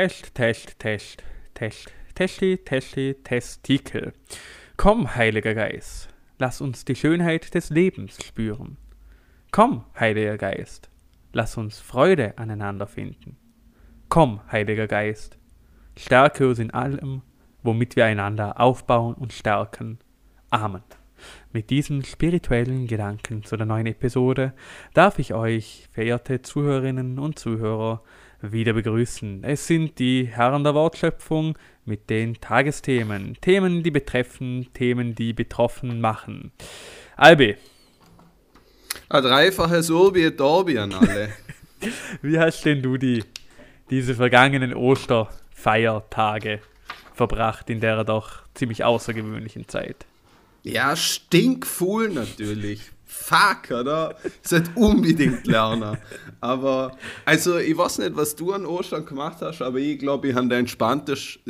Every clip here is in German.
Test, Test, Test, Test, Testi, Testi, Testikel. Komm, Heiliger Geist, lass uns die Schönheit des Lebens spüren. Komm, Heiliger Geist, lass uns Freude aneinander finden. Komm, Heiliger Geist, stärke uns in allem, womit wir einander aufbauen und stärken. Amen. Mit diesen spirituellen Gedanken zu der neuen Episode darf ich euch, verehrte Zuhörerinnen und Zuhörer, wieder begrüßen. Es sind die Herren der Wortschöpfung mit den Tagesthemen. Themen, die betreffen, Themen, die betroffen machen. Albi. Ein dreifaches Urbi Dorbi an alle. Wie hast denn du die, diese vergangenen Osterfeiertage verbracht in der doch ziemlich außergewöhnlichen Zeit? Ja, stinkfuhl natürlich. Fuck, oder? Sollte unbedingt lernen. Aber, also, ich weiß nicht, was du an Ostern gemacht hast, aber ich glaube, ich habe das entspannteste,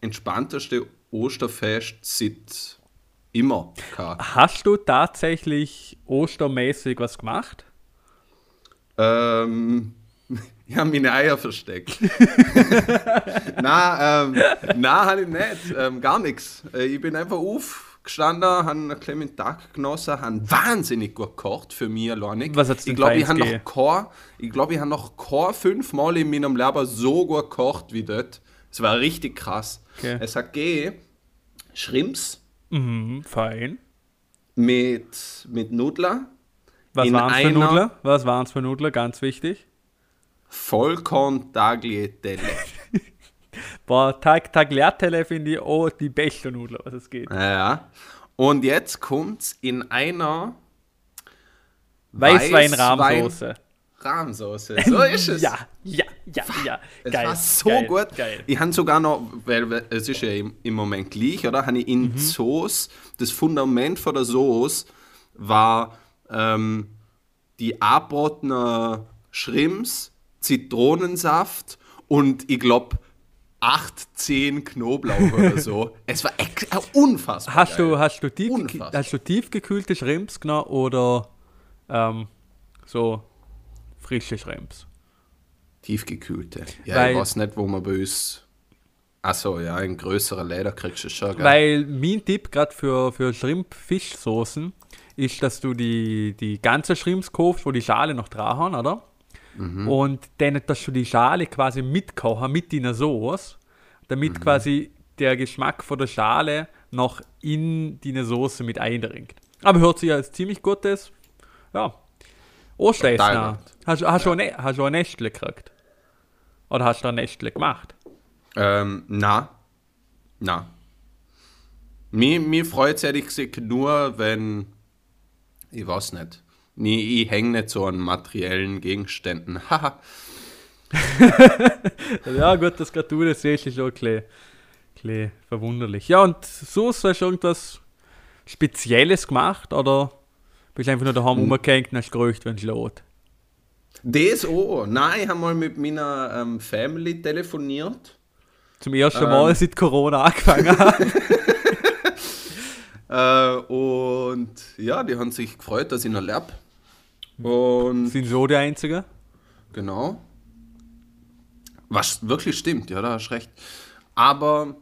entspannteste Osterfest seit immer gehabt. Hast du tatsächlich ostermäßig was gemacht? Ähm, ich habe meine Eier versteckt. nein, ähm, nein, habe ich nicht. Ähm, gar nichts. Äh, ich bin einfach auf gestanden, habe einen kleinen Tag genossen, habe wahnsinnig gut gekocht für mich alleine. Was hat's ich glaube, ich habe noch kein, ich glaube, ich habe noch kein fünfmal in meinem Leben so gut gekocht wie dort. Es war richtig krass. Okay. Es hat gegeben, Shrimps. Mhm, fein. Mit, mit Nudler. Was waren es für Nudler? Was waren es für Nudler? Ganz wichtig. Vollkorn Tagliatelle. Boah, Tag, Tagliatelle finde ich oh, die beste Nudel, was es geht. Ja. Und jetzt kommt es in einer Weißwein-Rahmsoße. Rahmsoße, so ist es. ja, ja, ja, ja. Es geil, war so geil, gut. Geil. Ich habe sogar noch, weil es ist ja im, Moment gleich, oder? Habe ich in mhm. Sauce, das Fundament von der Sauce war ähm, die abbrotene Shrimps, Zitronensaft und ich glaube 8, 10 Knoblauch oder so. es war äh, unfassbar. Hast du, hast, du tief, hast du tiefgekühlte Shrimps genommen oder ähm, so frische Shrimps? Tiefgekühlte. Ja, Weil, ich weiß nicht, wo man bei uns. Achso, ja, in größeren Leder kriegst du schon. Gell? Weil mein Tipp gerade für, für Shrimp-Fischsoßen ist, dass du die, die ganze Shrimps kaufst, wo die Schale noch dran haben, oder? Mhm. Und dann, dass du die Schale quasi mitkochen mit deiner Soße, damit mhm. quasi der Geschmack von der Schale noch in deine Soße mit eindringt. Aber hört sich ja als ziemlich gutes, ja, Osteressen. Hast, hast, ja. Ne, hast du ein Nestle gekriegt? Oder hast du ein Nestle gemacht? Ähm, na. Na. Mir, mir freut es ehrlich gesagt nur, wenn, ich weiß nicht, Nee, ich hänge nicht so an materiellen Gegenständen. Haha. ja, gut, dass gerade du das siehst, ist auch ein bisschen, verwunderlich. Ja, und so hast du irgendwas Spezielles gemacht oder bist du einfach nur daheim hm. rumgehängt und hast gerücht, wenn es lädt? Das auch. Nein, ich habe mal mit meiner ähm, Family telefoniert. Zum ersten ähm. Mal seit Corona angefangen hat. äh, und ja, die haben sich gefreut, dass ich noch lebe. Und Sind so die Einzige? Genau. Was wirklich stimmt, ja, da hast du recht. Aber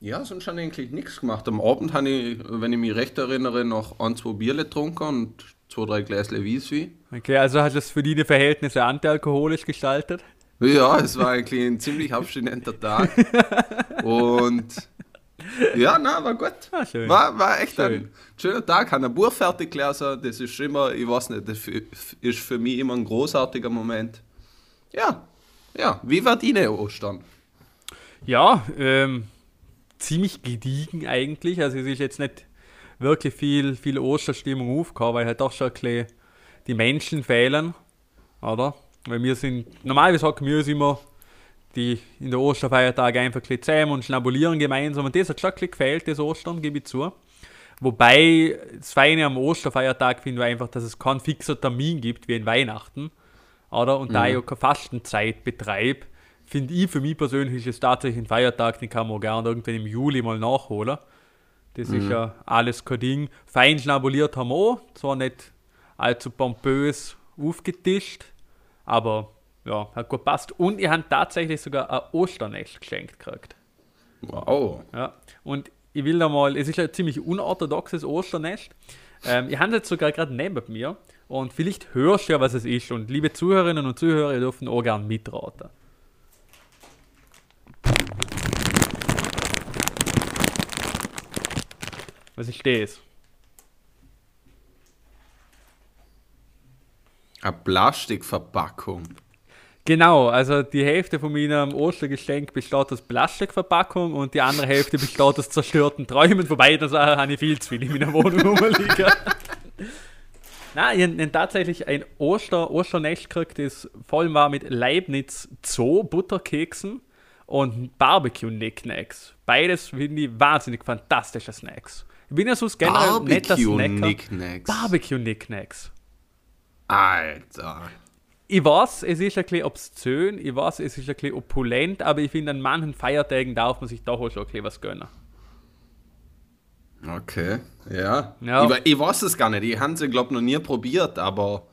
ja, sonst habe ich eigentlich nichts gemacht. Am Abend habe ich, wenn ich mich recht erinnere, noch ein, zwei Bierle getrunken und zwei, drei Gläsle Wieswi. Okay, also hast du es für deine Verhältnisse antialkoholisch gestaltet? Ja, es war eigentlich ein ziemlich abstinenter Tag. und ja, na, war gut. Ah. War, war echt schön. ein schöner Tag. Habe ein Buch fertig gelesen. Das ist immer, ich weiß nicht, das ist für mich immer ein großartiger Moment. Ja, ja. Wie war deine Ostern? Ja, ähm, ziemlich gediegen eigentlich. Also es ist jetzt nicht wirklich viel, viel Osterstimmung aufgekommen, weil halt doch schon ein bisschen die Menschen fehlen, oder? Weil wir sind, normalerweise sagen wir immer, die in der Osterfeiertage einfach ein bisschen zusammen und schnabulieren gemeinsam. Und das hat schon ein bisschen gefehlt, das Ostern, gebe ich zu. Wobei das Feine am Osterfeiertag finde ich einfach, dass es keinen fixen Termin gibt wie in Weihnachten. Oder? Und mhm. da ich auch keine Fastenzeit betreibe, finde ich für mich persönlich ist es tatsächlich ein Feiertag, den kann man gerne irgendwann im Juli mal nachholen. Das mhm. ist ja alles kein Ding. Fein schnabuliert haben wir auch, zwar nicht allzu pompös aufgetischt, aber ja, hat gut passt. Und ich habe tatsächlich sogar ein Osternest geschenkt gekriegt. Wow. Ja, und ich will da mal, es ist ein ziemlich unorthodoxes Osternest. Ähm, ich habe jetzt sogar gerade neben mir und vielleicht hörst du ja, was es ist. Und liebe Zuhörerinnen und Zuhörer, ihr dürfen auch gerne mitraten. Was ist das? Eine Plastikverpackung. Genau, also die Hälfte von meinem Ostergeschenk besteht aus Plastikverpackung und die andere Hälfte besteht aus zerstörten Träumen, wobei das habe ich viel zu viel in meiner Wohnung rumliegen. Nein, ich habe tatsächlich ein Oster, Osternest gekriegt, das voll war mit Leibniz Zoo Butterkeksen und Barbecue-Nicknacks. Beides finde ich wahnsinnig fantastische Snacks. Ich bin ja so generell netter Snacker. Barbecue-Nicknacks. Alter. Ich weiß, es ist ein bisschen obszön, ich weiß, es ist ein bisschen opulent, aber ich finde, an manchen Feiertagen darf man sich doch auch schon ein bisschen was gönnen. Okay, ja. ja. Ich, ich, weiß es gar nicht. Ich habe es, glaube ich, noch nie probiert, aber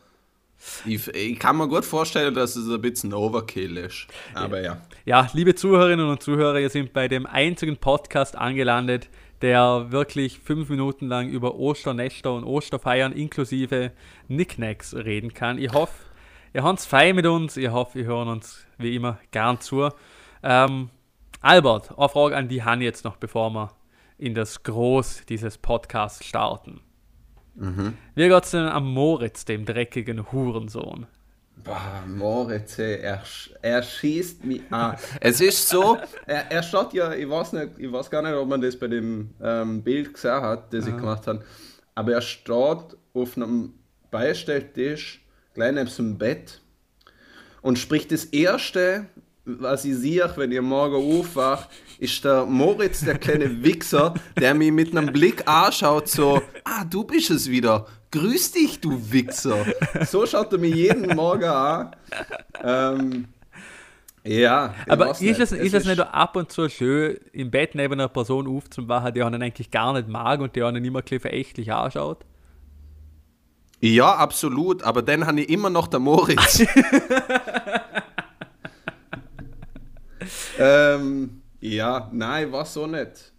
ich, ich, kann mir gut vorstellen, dass es ein bisschen Overkill ist. Aber ja. Ja, liebe Zuhörerinnen und Zuhörer, ihr sind bei dem einzigen Podcast angelandet, der wirklich fünf Minuten lang über Osternester und Osterfeiern inklusive Nicknacks reden kann. Ich hoffe, Ihr habt es fein mit uns. Ich hoffe, wir hören uns wie immer gern zu. Ähm, Albert, eine Frage an die Han jetzt noch, bevor wir in das Groß dieses Podcasts starten. Mhm. Wie geht es denn am Moritz, dem dreckigen Hurensohn? Boah, Moritz, er, er schießt mich an. Es ist so, er, er steht ja, ich weiß, nicht, ich weiß gar nicht, ob man das bei dem ähm, Bild gesehen hat, das Aha. ich gemacht habe, aber er steht auf einem Beistelltisch gleich neben dem Bett. Und sprich, das Erste, was ich sehe, wenn ihr morgen aufwacht, ist der Moritz, der kleine Wichser, der mich mit einem Blick anschaut, so, ah, du bist es wieder. Grüß dich, du Wichser. So schaut er mich jeden Morgen an. Ähm, ja, aber ist es, ist es nicht ab und zu schön, im Bett neben einer Person aufzuwachen, die einen eigentlich gar nicht mag und die einen immer verächtlich anschaut? Ja, absolut, aber dann habe ich immer noch der Moritz. ähm, ja, nein, war so nicht.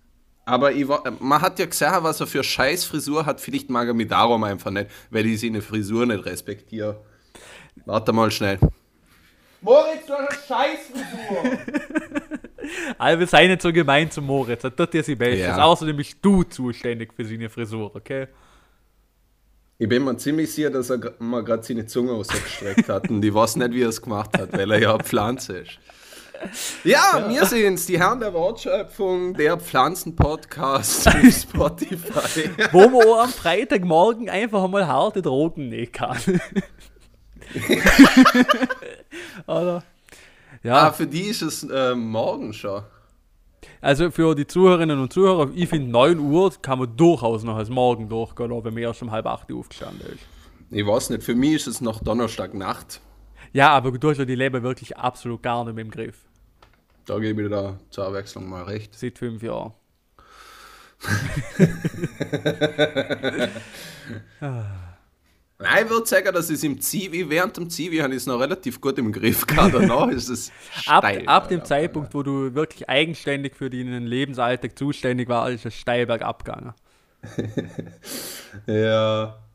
Aber ich war, man hat ja gesehen, was er für scheiß Frisur hat. Vielleicht mag er mich darum einfach nicht, weil ich seine Frisur nicht respektiere. Warte mal schnell. Moritz, du hast eine Scheißfrisur! Aber sei nicht so gemein zu Moritz, das tut dir sie bestes. Ja. Außerdem bist du zuständig für seine Frisur, okay? Ich bin mir ziemlich sicher, dass er mal gerade seine Zunge ausgestreckt hat und ich weiß nicht, wie er es gemacht hat, weil er ja Pflanze ist. Ja, ja. wir es, die Herren der Wortschöpfung, der Pflanzen-Podcast auf Spotify. Wo man auch am Freitagmorgen einfach mal harte Drogen nehmen kann. Oder? Ja. Ah, für die ist es äh, morgen schon. Also für die Zuhörerinnen und Zuhörer, ich finde 9 Uhr kann man durchaus noch als Morgen durchgehen, wenn man erst um halb 8 Uhr aufgestanden ist. Ich weiß nicht, für mich ist es noch Donnerstagnacht. Ja, aber du hast ja die Leben wirklich absolut gar nicht mehr im Griff. Da gebe ich dir zur Abwechslung mal recht. Seit fünf Jahren. Nein, ich würde sagen, dass es im Zivi, während dem Zivi habe ich es noch relativ gut im Griff gehabt. Danach ist es steil. Ab, ab dem Zeitpunkt, wo du wirklich eigenständig für deinen Lebensalltag zuständig warst, ist es steil bergab gegangen. ja.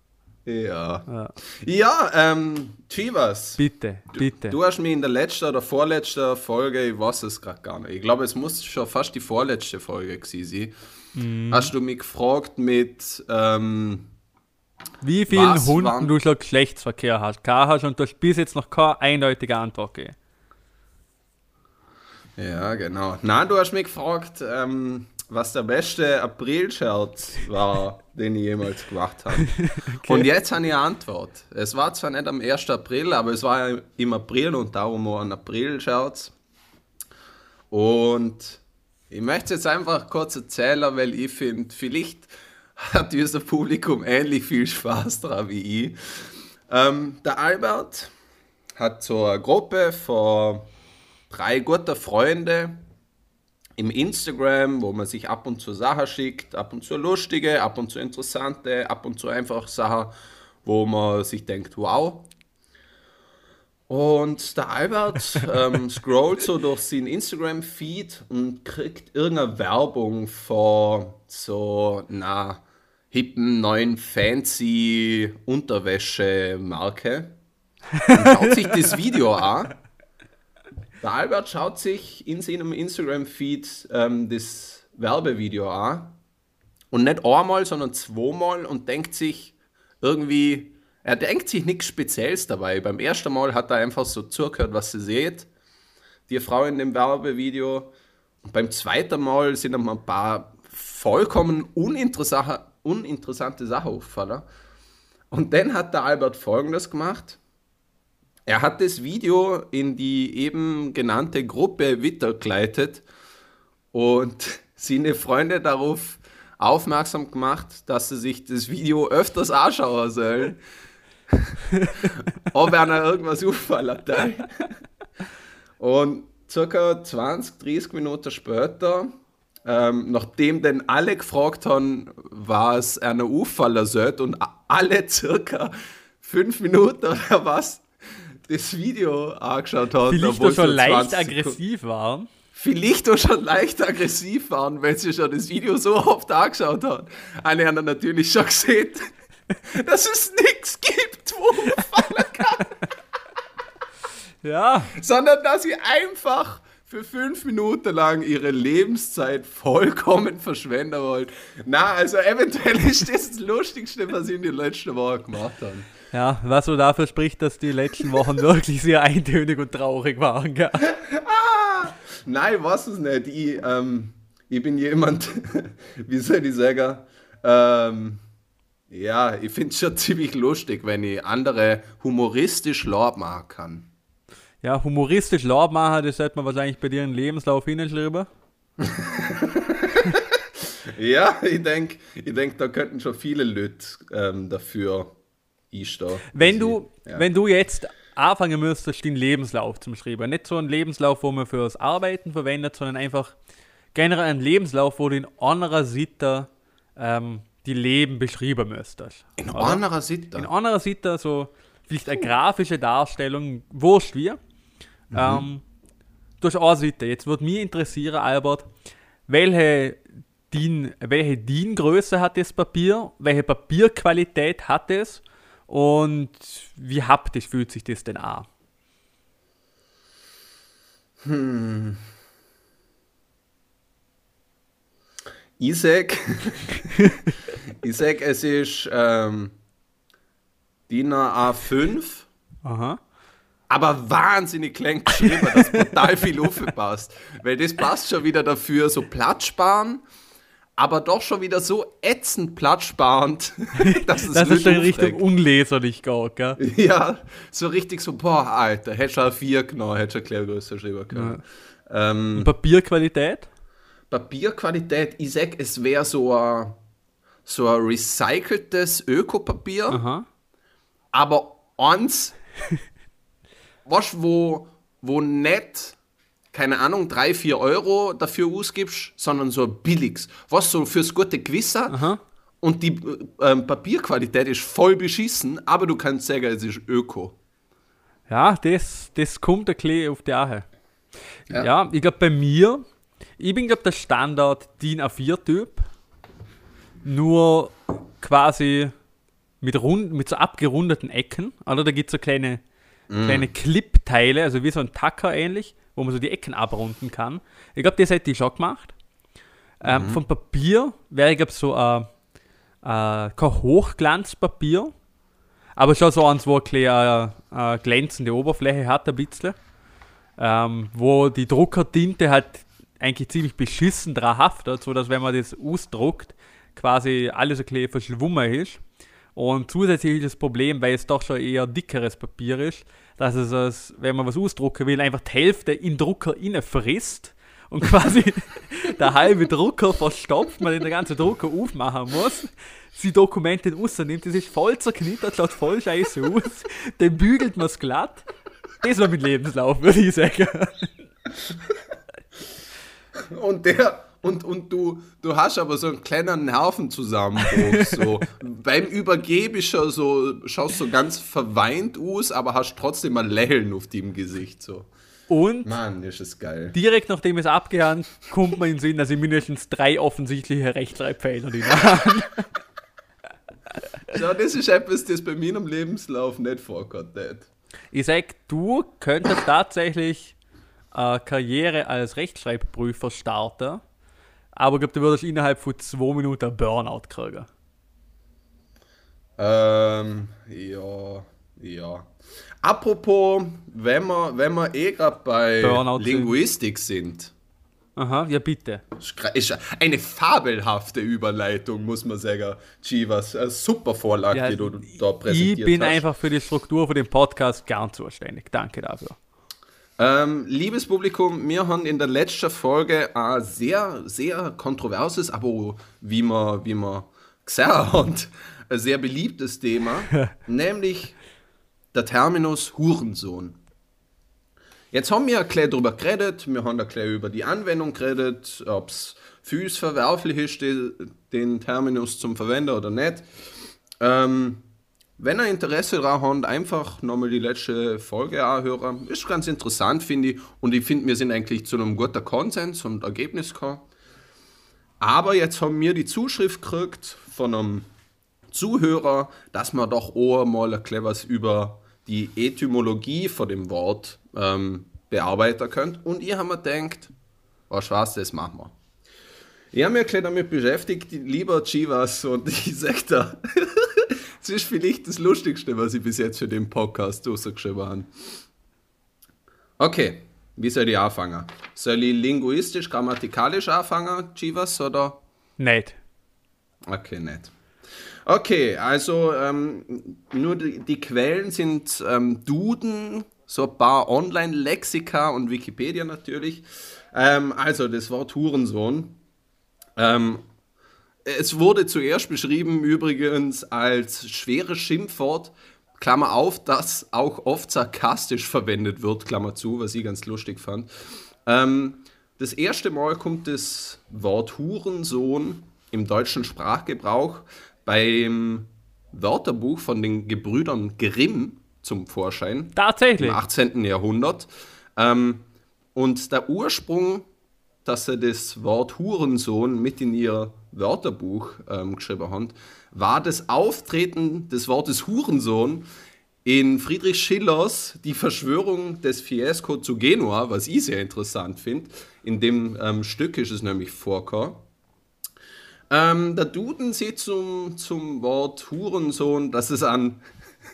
Ja. Ja, ja ähm, Chivas. Bitte, bitte. Du, du, hast mich in der letzten oder vorletzten Folge, ich weiß es gerade gar nicht, ich glaube, es muss schon fast die vorletzte Folge gewesen sein, mm. hast du mich gefragt mit, ähm, wie vielen Was Hunden du schon Geschlechtsverkehr hast, gehabt hast und du hast bis jetzt noch keine eindeutige Antwort gegeben. Ja, genau. Na, du hast mich gefragt, ähm, was der beste April-Scherz war, den ich jemals gemacht habe. okay. Und jetzt habe ich eine Antwort. Es war zwar nicht am 1. April, aber es war ja im April und darum auch ein April-Scherz. Und ich möchte es jetzt einfach kurz erzählen, weil ich finde, vielleicht hat unser Publikum ähnlich viel Spaß daran wie ich. Ähm, der Albert hat so eine Gruppe von drei guten Freunden im Instagram, wo man sich ab und zu Sachen schickt, ab und zu lustige, ab und zu interessante, ab und zu einfach Sachen, wo man sich denkt, wow. Und der Albert ähm, scrollt so durch seinen Instagram-Feed und kriegt irgendeine Werbung vor so einer hippen, neuen, fancy Unterwäsche-Marke. Und schaut sich das Video an. Der Albert schaut sich in seinem Instagram-Feed ähm, das Werbevideo an. Und nicht einmal, sondern zweimal und denkt sich irgendwie, er denkt sich nichts Spezielles dabei. Beim ersten Mal hat er einfach so zugehört, was sie sieht. Die Frau in dem Werbevideo. Und beim zweiten Mal sind ihm ein paar vollkommen uninteressante, uninteressante Sachen aufgefallen. Und dann hat der Albert folgendes gemacht. Er hat das Video in die eben genannte Gruppe weitergeleitet und seine Freunde darauf aufmerksam gemacht, dass sie sich das Video öfters anschauen sollen. ob einer irgendwas auffallen Und circa 20, 30 Minuten später, ähm, nachdem denn alle gefragt haben, was einer auffallen sollte und alle circa 5 Minuten oder was das Video angeschaut haben. Vielleicht doch schon leicht aggressiv waren. Vielleicht auch schon leicht aggressiv waren, weil sie schon das Video so oft angeschaut haben. Eine haben natürlich schon gesehen, dass es nichts gibt, wo man fallen kann. Ja. Sondern dass sie einfach für fünf Minuten lang ihre Lebenszeit vollkommen verschwenden wollen. Na, also eventuell ist das das Lustigste, was sie in den letzten Wochen gemacht haben. Ja, was so dafür spricht, dass die letzten Wochen wirklich sehr eintönig und traurig waren. Gell? ah, nein, was es nicht. Ich, ähm, ich bin jemand, wie soll ich sagen, ähm, ja, ich finde es schon ziemlich lustig, wenn ich andere humoristisch Lob machen kann. Ja, humoristisch Lob machen, das sollte man wahrscheinlich bei dir in Lebenslauf hinschreiben. ja, ich denke, ich denk, da könnten schon viele Leute ähm, dafür einstehen. Wenn du, ja. wenn du jetzt anfangen müsstest, den Lebenslauf zu schreiben, nicht so einen Lebenslauf, wo man fürs Arbeiten verwendet, sondern einfach generell einen Lebenslauf, wo du in anderer Seite ähm, die Leben beschreiben müsstest. In oder? anderer Seite? In anderer Seite, so vielleicht eine grafische Darstellung, wurscht wie. Mhm. Ähm, durch eine Seite. Jetzt würde mich interessieren, Albert, welche DIN, welche DIN-Größe hat das Papier, welche Papierqualität hat es und wie haptisch fühlt sich das denn an? Hm. Ich sag, ich sag, es ist ähm, DIN A5. Aha. Aber wahnsinnig klein geschrieben, dass total viel aufpasst. Weil das passt schon wieder dafür, so Platz sparen, aber doch schon wieder so ätzend platzsparend, dass es Das ist in Richtung unleserlich geht, gell? Ja, so richtig so, boah, Alter, hätte schon A4 genommen, hätte schon Klärgröße schreiben können. Ja. Ähm, Papierqualität? Papierqualität, ich sag, es wäre so ein, so ein recyceltes Ökopapier, Aha. aber was wo, wo nicht, keine Ahnung, 3, 4 Euro dafür ausgibst, sondern so ein billiges, was so fürs gute Gewissen Aha. und die ähm, Papierqualität ist voll beschissen, aber du kannst sagen, es ist Öko. Ja, das, das kommt ein bisschen auf die Ache. Ja. ja, ich glaube bei mir ich bin, glaube der Standard DIN A4-Typ. Nur quasi mit, rund, mit so abgerundeten Ecken. Oder da gibt es so kleine, mm. kleine Clip-Teile, also wie so ein Tacker ähnlich, wo man so die Ecken abrunden kann. Ich glaube, das hätte ich schon gemacht. Ähm, mhm. Vom Papier wäre, ich glaube, so ein, äh, kein Hochglanzpapier, aber schon so eins, wo eine, eine glänzende Oberfläche hat, ein bisschen. Ähm, wo die Druckertinte halt eigentlich ziemlich beschissen dran haftet, sodass wenn man das ausdruckt, quasi alles ein bisschen verschwommen ist. Und zusätzlich das Problem, weil es doch schon eher dickeres Papier ist, dass es, als, wenn man was ausdrucken will, einfach die Hälfte in Drucker inne frisst und quasi der halbe Drucker verstopft, man den ganzen Drucker aufmachen muss, sie Dokumente rausnimmt, das ist voll zerknittert, schaut voll scheiße aus, dann bügelt man es glatt. Das war mit Lebenslauf, würde ich sagen. Und der, Und, und du, du hast aber so einen kleinen Nervenzusammenbruch. So. Beim Übergeben so, schaust du so ganz verweint aus, aber hast trotzdem ein Lächeln auf dem Gesicht. So. Und Mann, ist das geil. direkt nachdem es abgehangen, kommt man in den Sinn, dass ich mindestens drei offensichtliche Rechtschreibfehler die machen. Das ist etwas, das bei mir im Lebenslauf nicht vorkommt. Nicht. Ich sag, du könntest tatsächlich eine Karriere als Rechtschreibprüfer starten, aber ich glaube, du würdest innerhalb von zwei Minuten einen Burnout kriegen. Ähm, ja, ja. Apropos, wenn wir, wenn wir eh gerade bei Burnout sind. Linguistik sind. Aha, ja bitte. Ist eine fabelhafte Überleitung, muss man sagen. Chivas, eine super Vorlage, Ja, die du da präsentiert Ich bin hast. einfach für die Struktur von dem Podcast ganz zuständig. Danke dafür. Ähm, liebes Publikum, wir haben in der letzten Folge ein sehr, sehr kontroverses, aber wie man, wie man gesehen hat, ein sehr beliebtes Thema, nämlich der Terminus Hurensohn. Jetzt haben wir ein bisschen darüber geredet, wir haben ein bisschen über die Anwendung geredet, ob es für uns verwerflich ist, den Terminus zum Verwenden oder nicht. Ähm, wenn ihr Interesse daran habt, einfach nochmal die letzte Folge anhören. Ist ganz interessant, finde ich. Und ich finde, wir sind eigentlich zu einem guten Konsens und Ergebnis gekommen. Aber jetzt haben wir die Zuschrift gekriegt von einem Zuhörer, dass man doch auch mal ein bisschen was über die Etymologie von dem Wort ähm, bearbeiten könnt. Und ich habe mir gedacht, was was, das machen wir. Ich habe mich ein damit beschäftigt, lieber Chivas, und ich sage da, das ist vielleicht das Lustigste, was ich bis jetzt für den Podcast rausgeschrieben habe. Okay, wie soll ich anfangen? Soll ich linguistisch, grammatikalisch anfangen, Chivas, oder? Nicht. Okay, nett. Okay, also ähm, nur die, die Quellen sind ähm, Duden, so ein paar Online-Lexika und Wikipedia natürlich. Ähm, also das Wort Hurensohn. Es wurde zuerst beschrieben übrigens als schweres Schimpfwort, Klammer auf, das auch oft sarkastisch verwendet wird, Klammer zu, was ich ganz lustig fand. Ähm, das erste Mal kommt das Wort Hurensohn im deutschen Sprachgebrauch beim Wörterbuch von den Gebrüdern Grimm zum Vorschein Tatsächlich. im 18. Jahrhundert. Ähm, und der Ursprung, dass sie das Wort Hurensohn mit in ihr Wörterbuch ähm, geschrieben haben, war das Auftreten des Wortes Hurensohn in Friedrich Schillers Die Verschwörung des Fiesco zu Genua, was ich sehr interessant finde. In dem ähm, Stück ist es nämlich vorgekommen. Ähm, der Duden sieht zum, zum Wort Hurensohn, dass es an,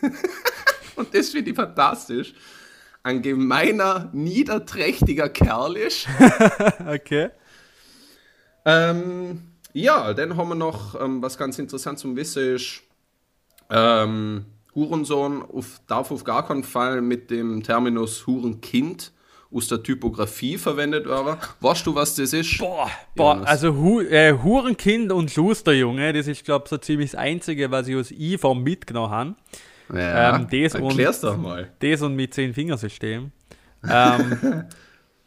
und das finde ich fantastisch, ein gemeiner, niederträchtiger Kerl ist. Okay. ähm, ja, dann haben wir noch, ähm, was ganz interessant zum Wissen ist, ähm, Hurensohn auf, darf auf gar keinen Fall mit dem Terminus Hurenkind aus der Typografie verwendet werden. Weißt du, was das ist? Boah, boah also Hu äh, Hurenkind und Schusterjunge, das ist, glaube ich, so ziemlich das Einzige, was ich aus IV mitgenommen habe. Ja, ähm, das und- erklär's doch mal. Das und mit Zehn-Fingersystem. Ähm,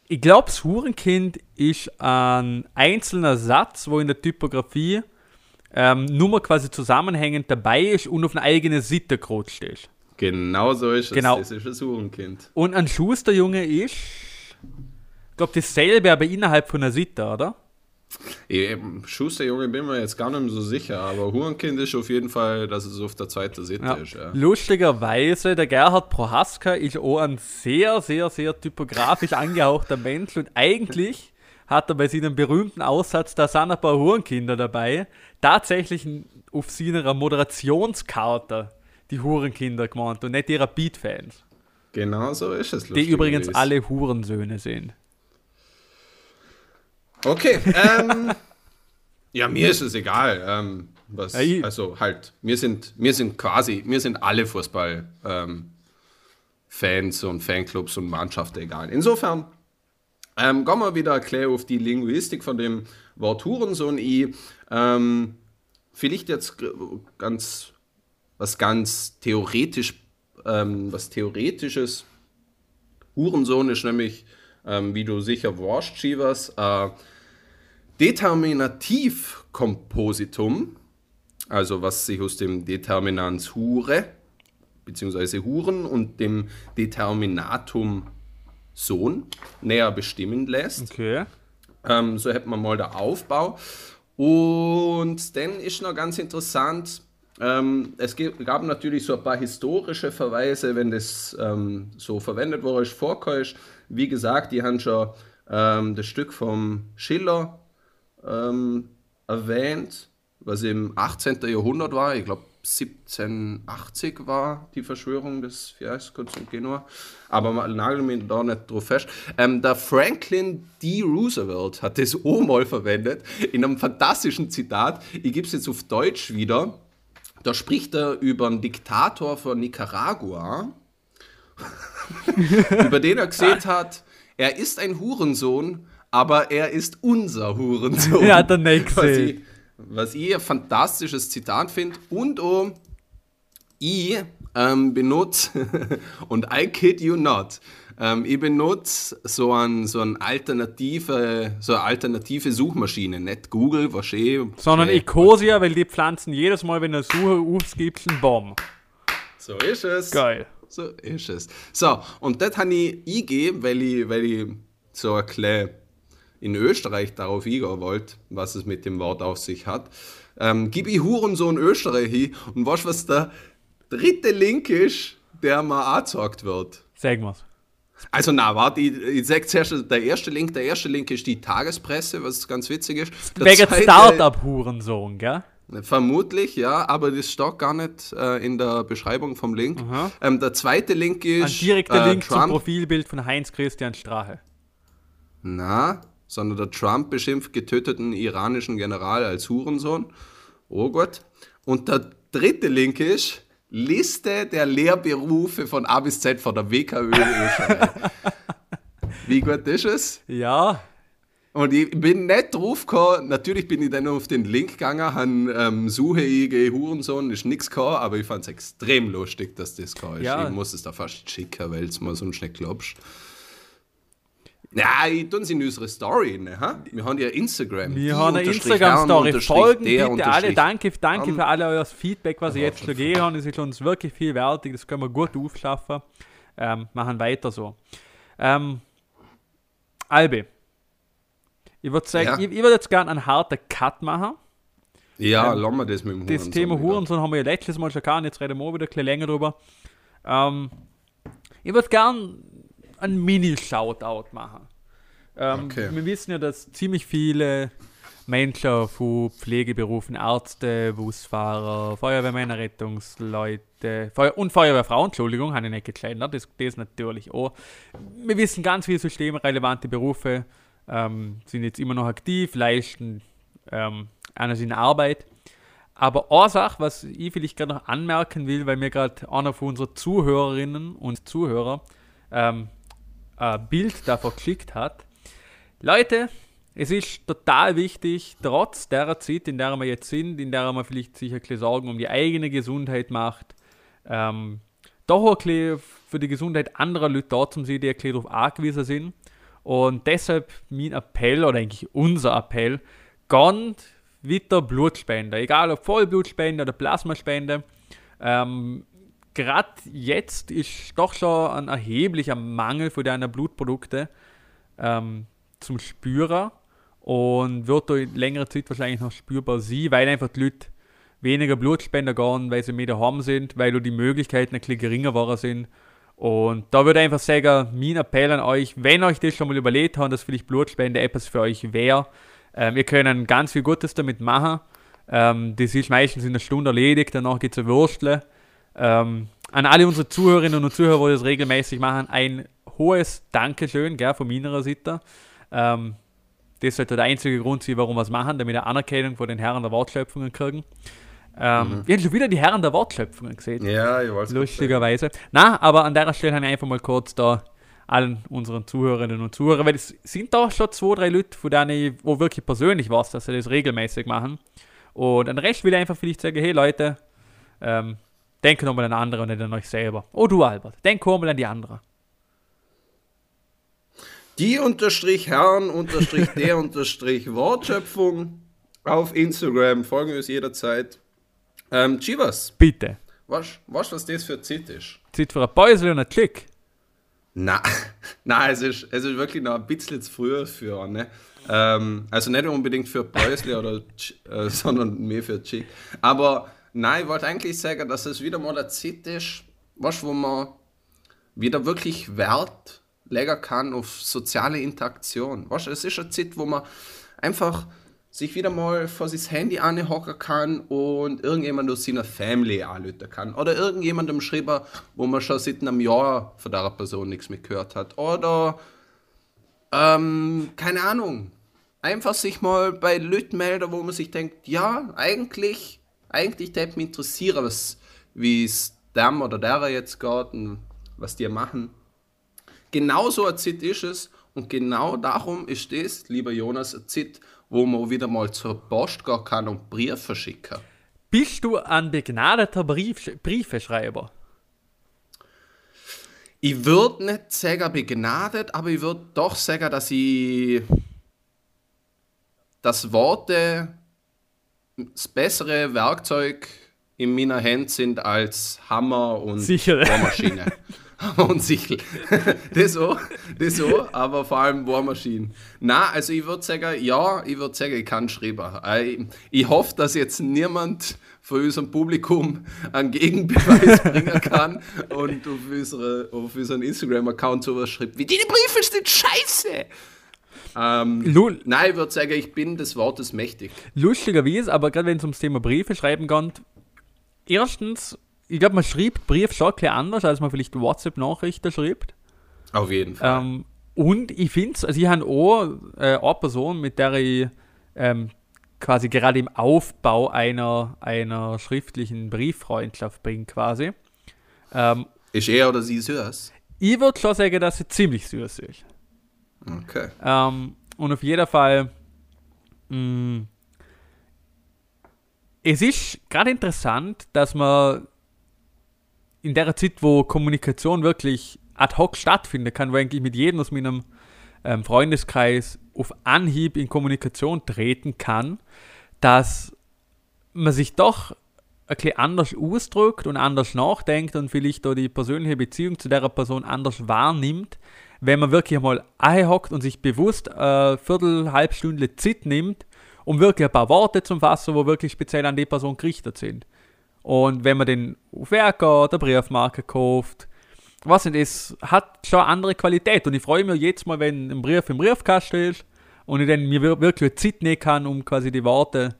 ich glaube, das Hurenkind ist ein einzelner Satz, wo in der Typografie ähm, nur mal quasi zusammenhängend dabei ist und auf eine eigene Seite gerutscht ist. Genau so ist es. Genau. Das ist ein Hurenkind. Und ein Schusterjunge ist, ich glaube, dasselbe, aber innerhalb von einer Seite, oder? Ich, Schusterjunge bin mir jetzt gar nicht mehr so sicher, aber Hurenkind ist auf jeden Fall, dass es auf der zweiten Seite Ja. ist. Ja. Lustigerweise, der Gerhard Prohaska ist auch ein sehr, sehr, sehr typografisch angehauchter Mensch und eigentlich hat er bei seinem berühmten Aussatz, da sind ein paar Hurenkinder dabei, tatsächlich auf seiner Moderationskarte die Hurenkinder gemeint und nicht die Rapid-Fans, Genau so ist es. die übrigens alle Hurensöhne sind. Okay, ähm, ja, mir ist es egal. Ähm, was, also halt, wir sind, wir sind quasi, wir sind alle Fußball ähm, Fans und Fanclubs und Mannschaften egal. Insofern ähm, gehen wir wieder klar auf die Linguistik von dem Wort Hurensohn i. Ähm, vielleicht jetzt ganz was ganz theoretisch, ähm, was theoretisches. Hurensohn ist nämlich, ähm, wie du sicher warst, Chivas, äh, Determinativkompositum, also was sich aus dem Determinans Hure bzw. Huren und dem Determinatum Sohn näher bestimmen lässt. Okay. Ähm, so hätten wir mal der Aufbau. Und dann ist noch ganz interessant, ähm, es gab natürlich so ein paar historische Verweise, wenn das ähm, so verwendet wurde, ist vorkommt. Wie gesagt, die haben schon ähm, das Stück vom Schiller ähm, erwähnt, was im 18. Jahrhundert war. Ich glaube, 1780 war die Verschwörung des Fiaskos in Genua. Aber man nagelt mich da nicht drauf fest. Ähm, der Franklin D. Roosevelt hat das auch mal verwendet in einem fantastischen Zitat. Ich gebe es jetzt auf Deutsch wieder. Da spricht er über einen Diktator von Nicaragua, über den er gesehen hat, er ist ein Hurensohn, aber er ist unser Hurensohn. Ja, der nächste was ich ein fantastisches Zitat finde und auch ich ähm, benutze, und I kid you not, ähm, ich benutze so, ein, so, ein alternative, so eine alternative Suchmaschine, nicht Google, was eh. Sondern Ecosia, weil die Pflanzen jedes Mal, wenn du Suche aufgibst, einen Baum. So ist es. Geil. So ist es. So, und das habe ich eingegeben, weil ich, weil ich so ein kleines in Österreich darauf eingehen wollt, was es mit dem Wort auf sich hat, ähm, gib ich Hurensohn Österreich hin und weißt was der dritte Link ist, der mir angezeigt wird? Sag mal's. Also na, warte, ich, ich sag zuerst der erste Link. Der erste Link ist die Tagespresse, was ganz witzig ist. Der Wegen Startup-Hurensohn, gell? Vermutlich, ja, aber das steht gar nicht äh, in der Beschreibung vom Link. Ähm, der zweite Link ist. Ein direkter äh, Link Trump. zum Profilbild von Heinz Christian Strache. Na, sondern der Trump beschimpft getöteten iranischen General als Hurensohn. Oh Gott. Und der dritte Link ist Liste der Lehrberufe von A bis Z von der WKÖ Wie gut ist es? Ja. Und ich bin nicht drauf gekommen, natürlich bin ich dann auf den Link gegangen, habe ähm, Suche IG Hurensohn, ist nichts gekommen, aber ich fand es extrem lustig, dass das gekommen ist. Ja. Ich muss es da fast schicken, weil es mal so schnell glaubst. Ja, ich tun sie in unsere Story. Ne, ha? Wir haben ja Instagram. Wir die haben eine Instagram-Story. Folgen bitte alle. Danke, danke für alle euer Feedback, was ihr jetzt schon gegeben habt. Das ist uns wirklich viel wertig. Das können wir gut aufschaffen. Ähm, machen weiter so. Ähm, Albe. Ich würde sagen, ja. ich, ich würde jetzt gerne einen harten Cut machen. Ja, ähm, lassen wir das mit dem Hurensohn. Das Thema Hurensohn haben wir ja letztes Mal schon gehabt, jetzt reden wir wieder ein bisschen länger drüber. Ähm, ich würde gerne einen Mini-Shoutout machen. Ähm, okay. Wir wissen ja, dass ziemlich viele Menschen von Pflegeberufen, Ärzte, Busfahrer, Feuerwehrmänner, Rettungsleute Feuer und Feuerwehrfrauen, Entschuldigung, habe ich nicht gegendert, das, das natürlich auch. Wir wissen ganz viele systemrelevante Berufe ähm, sind jetzt immer noch aktiv, leisten ähm, einer seine Arbeit. Aber eine Sache, was ich vielleicht gerade noch anmerken will, weil mir gerade einer von unseren Zuhörerinnen und Zuhörer ähm, ein Bild davon geschickt hat. Leute, es ist total wichtig, trotz der Zeit, in der wir jetzt sind, in der man vielleicht sich ein bisschen Sorgen um die eigene Gesundheit macht, ähm, doch ein bisschen für die Gesundheit anderer Leute da zum sein, die ein bisschen darauf angewiesen sind. Und deshalb mein Appell, oder eigentlich unser Appell, ganz wieder Blutspender. Egal ob Vollblutspende oder Plasmaspende. Ähm, gerade jetzt ist doch schon ein erheblicher Mangel von deiner Blutprodukte ähm, zum Spürer und wird in längerer Zeit wahrscheinlich noch spürbar sein, weil einfach die Leute weniger Blutspender gehen, weil sie mehr daheim sind, weil die Möglichkeiten ein bisschen geringer waren sind. Und da würde ich einfach sagen, mein Appell an euch, wenn euch das schon mal überlegt habt, dass vielleicht Blutspende etwas für euch wäre, ähm, wir können ganz viel Gutes damit machen. Ähm, das ist meistens in einer Stunde erledigt, danach geht es ein Würstle. Ähm, an alle unsere Zuhörerinnen und Zuhörer, die das regelmäßig machen, ein hohes Dankeschön gell, von meiner Seite. Ähm, das sollte der einzige Grund sein, warum wir es machen, damit wir Anerkennung von den Herren der Wortschöpfungen kriegen. Ähm, mhm. Ich habe schon wieder die Herren der Wortschöpfungen gesehen. Ja, ich weiß Lustigerweise. Na, aber an der Stelle habe ich einfach mal kurz da allen unseren Zuhörerinnen und Zuhörern, weil es sind doch schon zwei, drei Leute, von denen ich wo wirklich persönlich weiß, dass sie das regelmäßig machen. Und an den Rest will ich einfach vielleicht sagen, hey Leute, ähm, Denke nochmal an andere und nicht an euch selber. Oh du Albert, denk mal an die anderen. Die unterstrich Herren unterstrich der unterstrich Wortschöpfung auf Instagram. Folgen wir es jederzeit. Ähm, Chivas. Bitte. Weißt du, was das für Zit ist? Zit für ein Päusel und ein Chick? Nein, Nein es, ist, es ist wirklich noch ein bisschen zu früh für, ne? Ähm, also nicht unbedingt für Päusle oder, äh, sondern mehr für Chick. Aber nein, ich wollte eigentlich sagen, dass es wieder mal ein Zit ist, was, wo man wieder wirklich Wert legen kann auf soziale Interaktion. Weißt, es ist eine Zeit, wo man einfach sich wieder mal vor sich Handy anhocken kann und irgendjemand aus seiner Family anrufen kann. Oder irgendjemandem schreiben, wo man schon seit einem Jahr von der Person nichts mehr gehört hat. Oder, ähm, keine Ahnung, einfach sich mal bei Leuten melden, wo man sich denkt, ja, eigentlich, eigentlich würde mich interessieren, was, wie es dem oder derer jetzt geht und was die machen. Genau so ein Zit ist es und genau darum ist es, lieber Jonas, ein Zit, wo man wieder mal zur Post gehen kann und Briefe verschicken. Bist du ein begnadeter Brief Briefeschreiber? Ich würde nicht sagen begnadet, aber ich würde doch sagen, dass ich das Worte das bessere Werkzeug in meiner Hand sind als Hammer und Bohrmaschine. und Sichel. das auch, das auch, aber vor allem Bohrmaschinen. Na, also ich würde sagen, ja, ich würde sagen, ich kann schreiben. Ich, ich hoffe, dass jetzt niemand von unserem Publikum einen Gegenbeweis bringen kann und auf, unsere, auf unseren Instagram-Account sowas schreibt, wie die Briefe sind scheiße. Ähm, nein, ich würde sagen, ich bin des Wortes mächtig. Lustigerweise, aber gerade wenn es ums Thema Briefe schreiben geht, erstens ich glaube, man schreibt Brief schon ein anders, als man vielleicht WhatsApp-Nachrichten schreibt. Auf jeden Fall. Ähm, und ich finde es, also ich habe auch äh, eine Person, mit der ich ähm, quasi gerade im Aufbau einer, einer schriftlichen Brieffreundschaft bin, quasi. Ähm, ist er oder sie süß? Ich würde schon sagen, dass sie ziemlich süß ist. Okay. Ähm, und auf jeden Fall, mh, mm, es ist gerade interessant, dass man in der Zeit, wo Kommunikation wirklich ad hoc stattfinden kann, wo eigentlich mit jedem aus meinem ähm, Freundeskreis auf Anhieb in Kommunikation treten kann, dass man sich doch ein bisschen anders ausdrückt und anders nachdenkt und vielleicht auch die persönliche Beziehung zu der Person anders wahrnimmt, wenn man wirklich einmal einhockt und sich bewusst eine Viertel, halbe Stunde Zeit nimmt, um wirklich ein paar Worte zu fassen, wo wirklich speziell an die Person gerichtet sind. Und wenn man den Werker oder Briefmarke kauft, was nicht, es hat schon eine andere Qualität. Und ich freue mich jetzt mal, wenn ein Brief im Briefkasten ist und ich dann mir wirklich Zeit nehmen kann, um quasi die Worte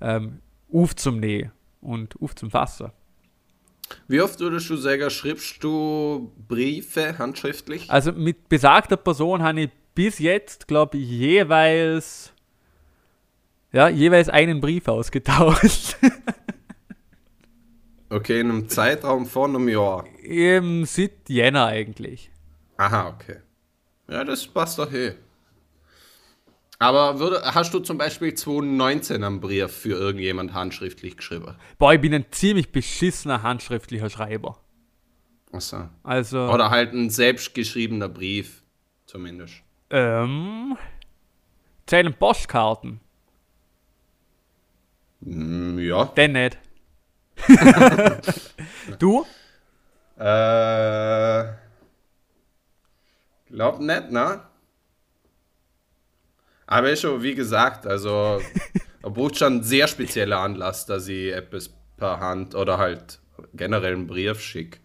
ähm, aufzunehmen und aufzufassen. Wie oft würdest du sagen, schreibst du Briefe handschriftlich? Also mit besagter Person habe ich bis jetzt, glaube ich, jeweils ja, jeweils einen Brief ausgetauscht. Okay, in einem Zeitraum von einem Jahr. Eben seit Jänner eigentlich. Aha, okay. Ja, das passt doch eh. Aber würde, hast du zum Beispiel 2019 einen Brief für irgendjemand handschriftlich geschrieben? Boah, ich bin ein ziemlich beschissener handschriftlicher Schreiber. Achso. Also. Oder halt ein selbstgeschriebener Brief, zumindest. Ähm. Zählen Postkarten. Mm, ja. Denn nicht. du? Äh. Glaub nicht, ne? Aber ist schon, wie gesagt, also, braucht schon einen sehr speziellen Anlass, dass ich etwas per Hand oder halt generell einen Brief schicke.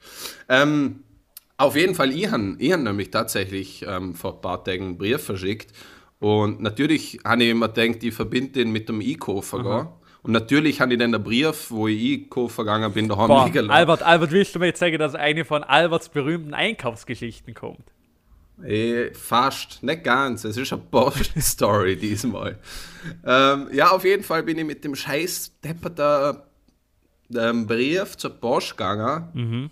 Ähm, auf jeden Fall, ich habe hab nämlich tatsächlich ähm, vor ein paar Tagen einen Brief verschickt. Und natürlich habe ich immer gedacht, ich verbinde den mit dem E-Koffer. Und natürlich habe ich dann den Brief, wo ich vergangen bin, daheim Boah, liegen Albert, Albert, willst du mir jetzt sagen, dass eine von Alberts berühmten Einkaufsgeschichten kommt? Eh, fast, nicht ganz. Es ist eine Post-Story diesmal. Ähm, ja, auf jeden Fall bin ich mit dem scheiß depperter ähm, Brief zur Post gegangen. Mhm.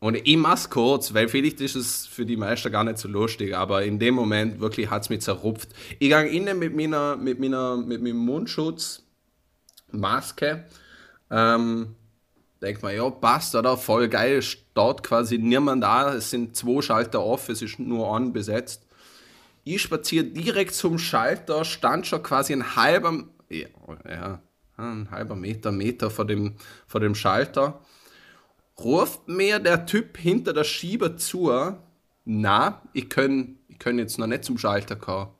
Und ich mach's kurz, weil vielleicht ist es für die meisten gar nicht so lustig, aber in dem Moment wirklich hat es mich zerrupft. Ich gehe innen mit, meiner, mit, meiner, mit meinem Mundschutz Maske. Ähm, denkt man, ja, passt, oder? Voll geil, dort quasi niemand da. Es sind zwei Schalter off, es ist nur on besetzt. ich spaziere direkt zum Schalter, stand schon quasi ein halber, ja, ja ein halber Meter, Meter vor dem, vor dem Schalter. Ruft mir der Typ hinter der Schieber zu, na, ich kann ich jetzt noch nicht zum Schalter kommen.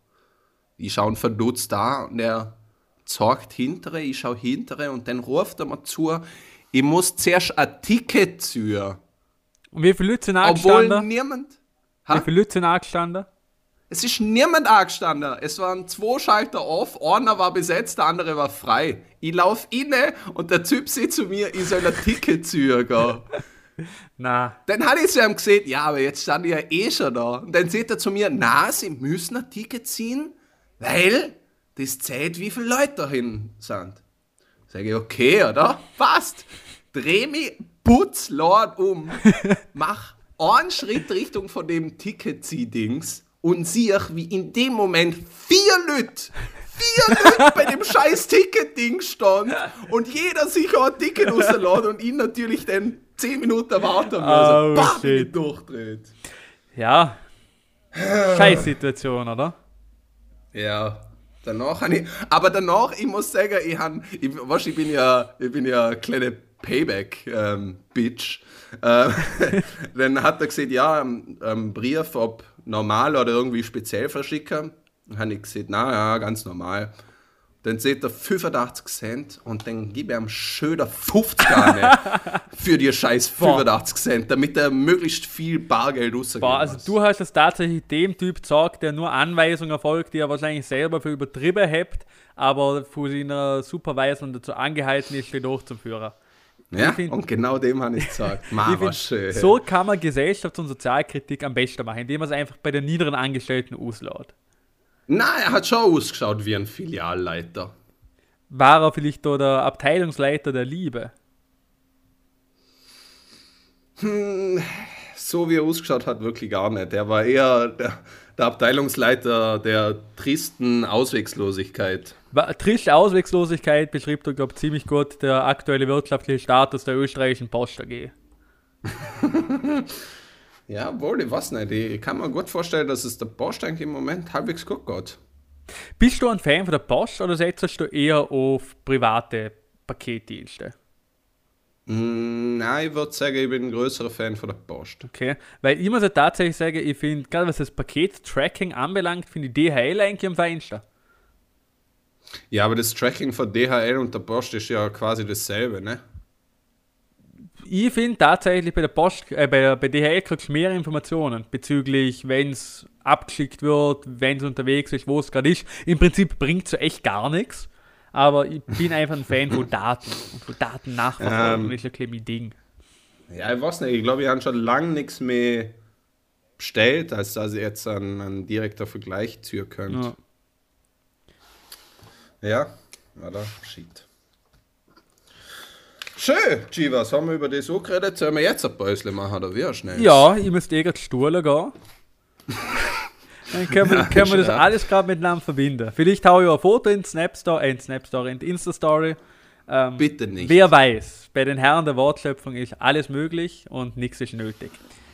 Ich schaue verdutzt da und er zeigt hintere, ich schaue hintere und dann ruft er mir zu, ich muss zuerst ein Ticket ziehen. Und wie viele Leute sind angestanden? Obwohl niemand. Ha? Wie viele Leute sind angestanden? Es ist niemand angestanden. Es waren zwei Schalter auf, einer war besetzt, der andere war frei. Ich laufe inne und der Typ sieht zu mir, ich soll ein Ticket ziehen gehen. Na. Dann hatte ich zu ihm gesehen, ja, aber jetzt stand ich ja eh schon da. Und dann sagt er zu mir, na, Sie müssen ein Ticket ziehen, weil das zählt, wie viele Leute dahin sind. Sage ich, okay, oder? Passt. Dreh mich putzlord um, mach einen Schritt Richtung von dem Ticket-Zieh-Dings und sehe, wie in dem Moment vier Leute, vier Leute bei dem scheiß Ticket-Ding stand und jeder sich auch ein Ticket rauslässt und ihn natürlich dann zehn Minuten warten muss. Oh, bin ich durchdreht. Ja. Scheiß Situation, oder? Ja. Danach habe ich, aber danach, ich muss sagen, ich, han, ich, weißt, ich bin ja, ich bin ja eine kleine Payback-Bitch. Ähm, äh, dann hat er gesagt, ja, einen ähm, Brief, ob normal oder irgendwie speziell verschicken. Dann habe ich gesagt, na ja, ganz normal. Dann seht ihr 85 Cent und dann gib ihm schöner 50 Garne für die scheiß 85 Cent, damit er möglichst viel Bargeld rausgeht. Also du hast es tatsächlich dem Typ gesagt, der nur Anweisungen folgt, die er wahrscheinlich selber für übertrieben hat, aber von seiner Supervisor dazu angehalten ist, die durchzuführen. Ja, find, und genau dem habe ich gesagt. Man, find, schön. So kann man Gesellschafts- und Sozialkritik am besten machen, indem man es einfach bei den niederen Angestellten auslädt. Nein, er hat schon ausgeschaut wie ein Filialleiter. War er vielleicht der Abteilungsleiter der Liebe? Hm, so wie er ausgeschaut hat, wirklich gar nicht. Er war eher der, der Abteilungsleiter der tristen Auswegslosigkeit. Triste Auswegslosigkeit beschreibt er, glaube ich, ziemlich gut der aktuelle wirtschaftliche Status der österreichischen Post AG. Ja, wohl, ich weiß nicht. Ich kann mir gut vorstellen, dass es der Post eigentlich im Moment halbwegs gut geht. Bist du ein Fan von der Post oder setzt du eher auf private Paketdienste? Mm, nein, ich würde sagen, ich bin ein größerer Fan von der Post. Okay, weil ich muss ja tatsächlich sagen, ich finde, gerade was das Paket-Tracking anbelangt, finde ich DHL eigentlich am feinsten. Ja, aber das Tracking von DHL und der Post ist ja quasi dasselbe, ne? Ich finde tatsächlich bei der Post, äh, bei, bei DHL kriegst du mehr Informationen bezüglich, wenn es abgeschickt wird, wenn es unterwegs ist, wo es gerade ist. Im Prinzip bringt es so echt gar nichts. Aber ich bin einfach ein Fan von Daten und von Daten nachverfolgen. Ähm, ist ein kleines Ding. Ja, ich weiß nicht. Ich glaube, ich habe schon lange nichts mehr bestellt, als dass ich jetzt einen, einen direkter Vergleich ziehen könnte. Ja. Ja, oder? Shit. Schön, Chivas, haben wir über das auch geredet? Sollen wir jetzt ein Päusle machen oder wie schnell? Ja, ich müsste eh gerade Stuhle gehen. Dann können wir, können wir das alles gerade miteinander verbinden. Vielleicht haue ich auch ein Foto in Snapstory, äh, in Snapstory, in Insta-Story. Ähm, Bitte nicht. Wer weiß, bei den Herren der Wortschöpfung ist alles möglich und nichts ist nötig.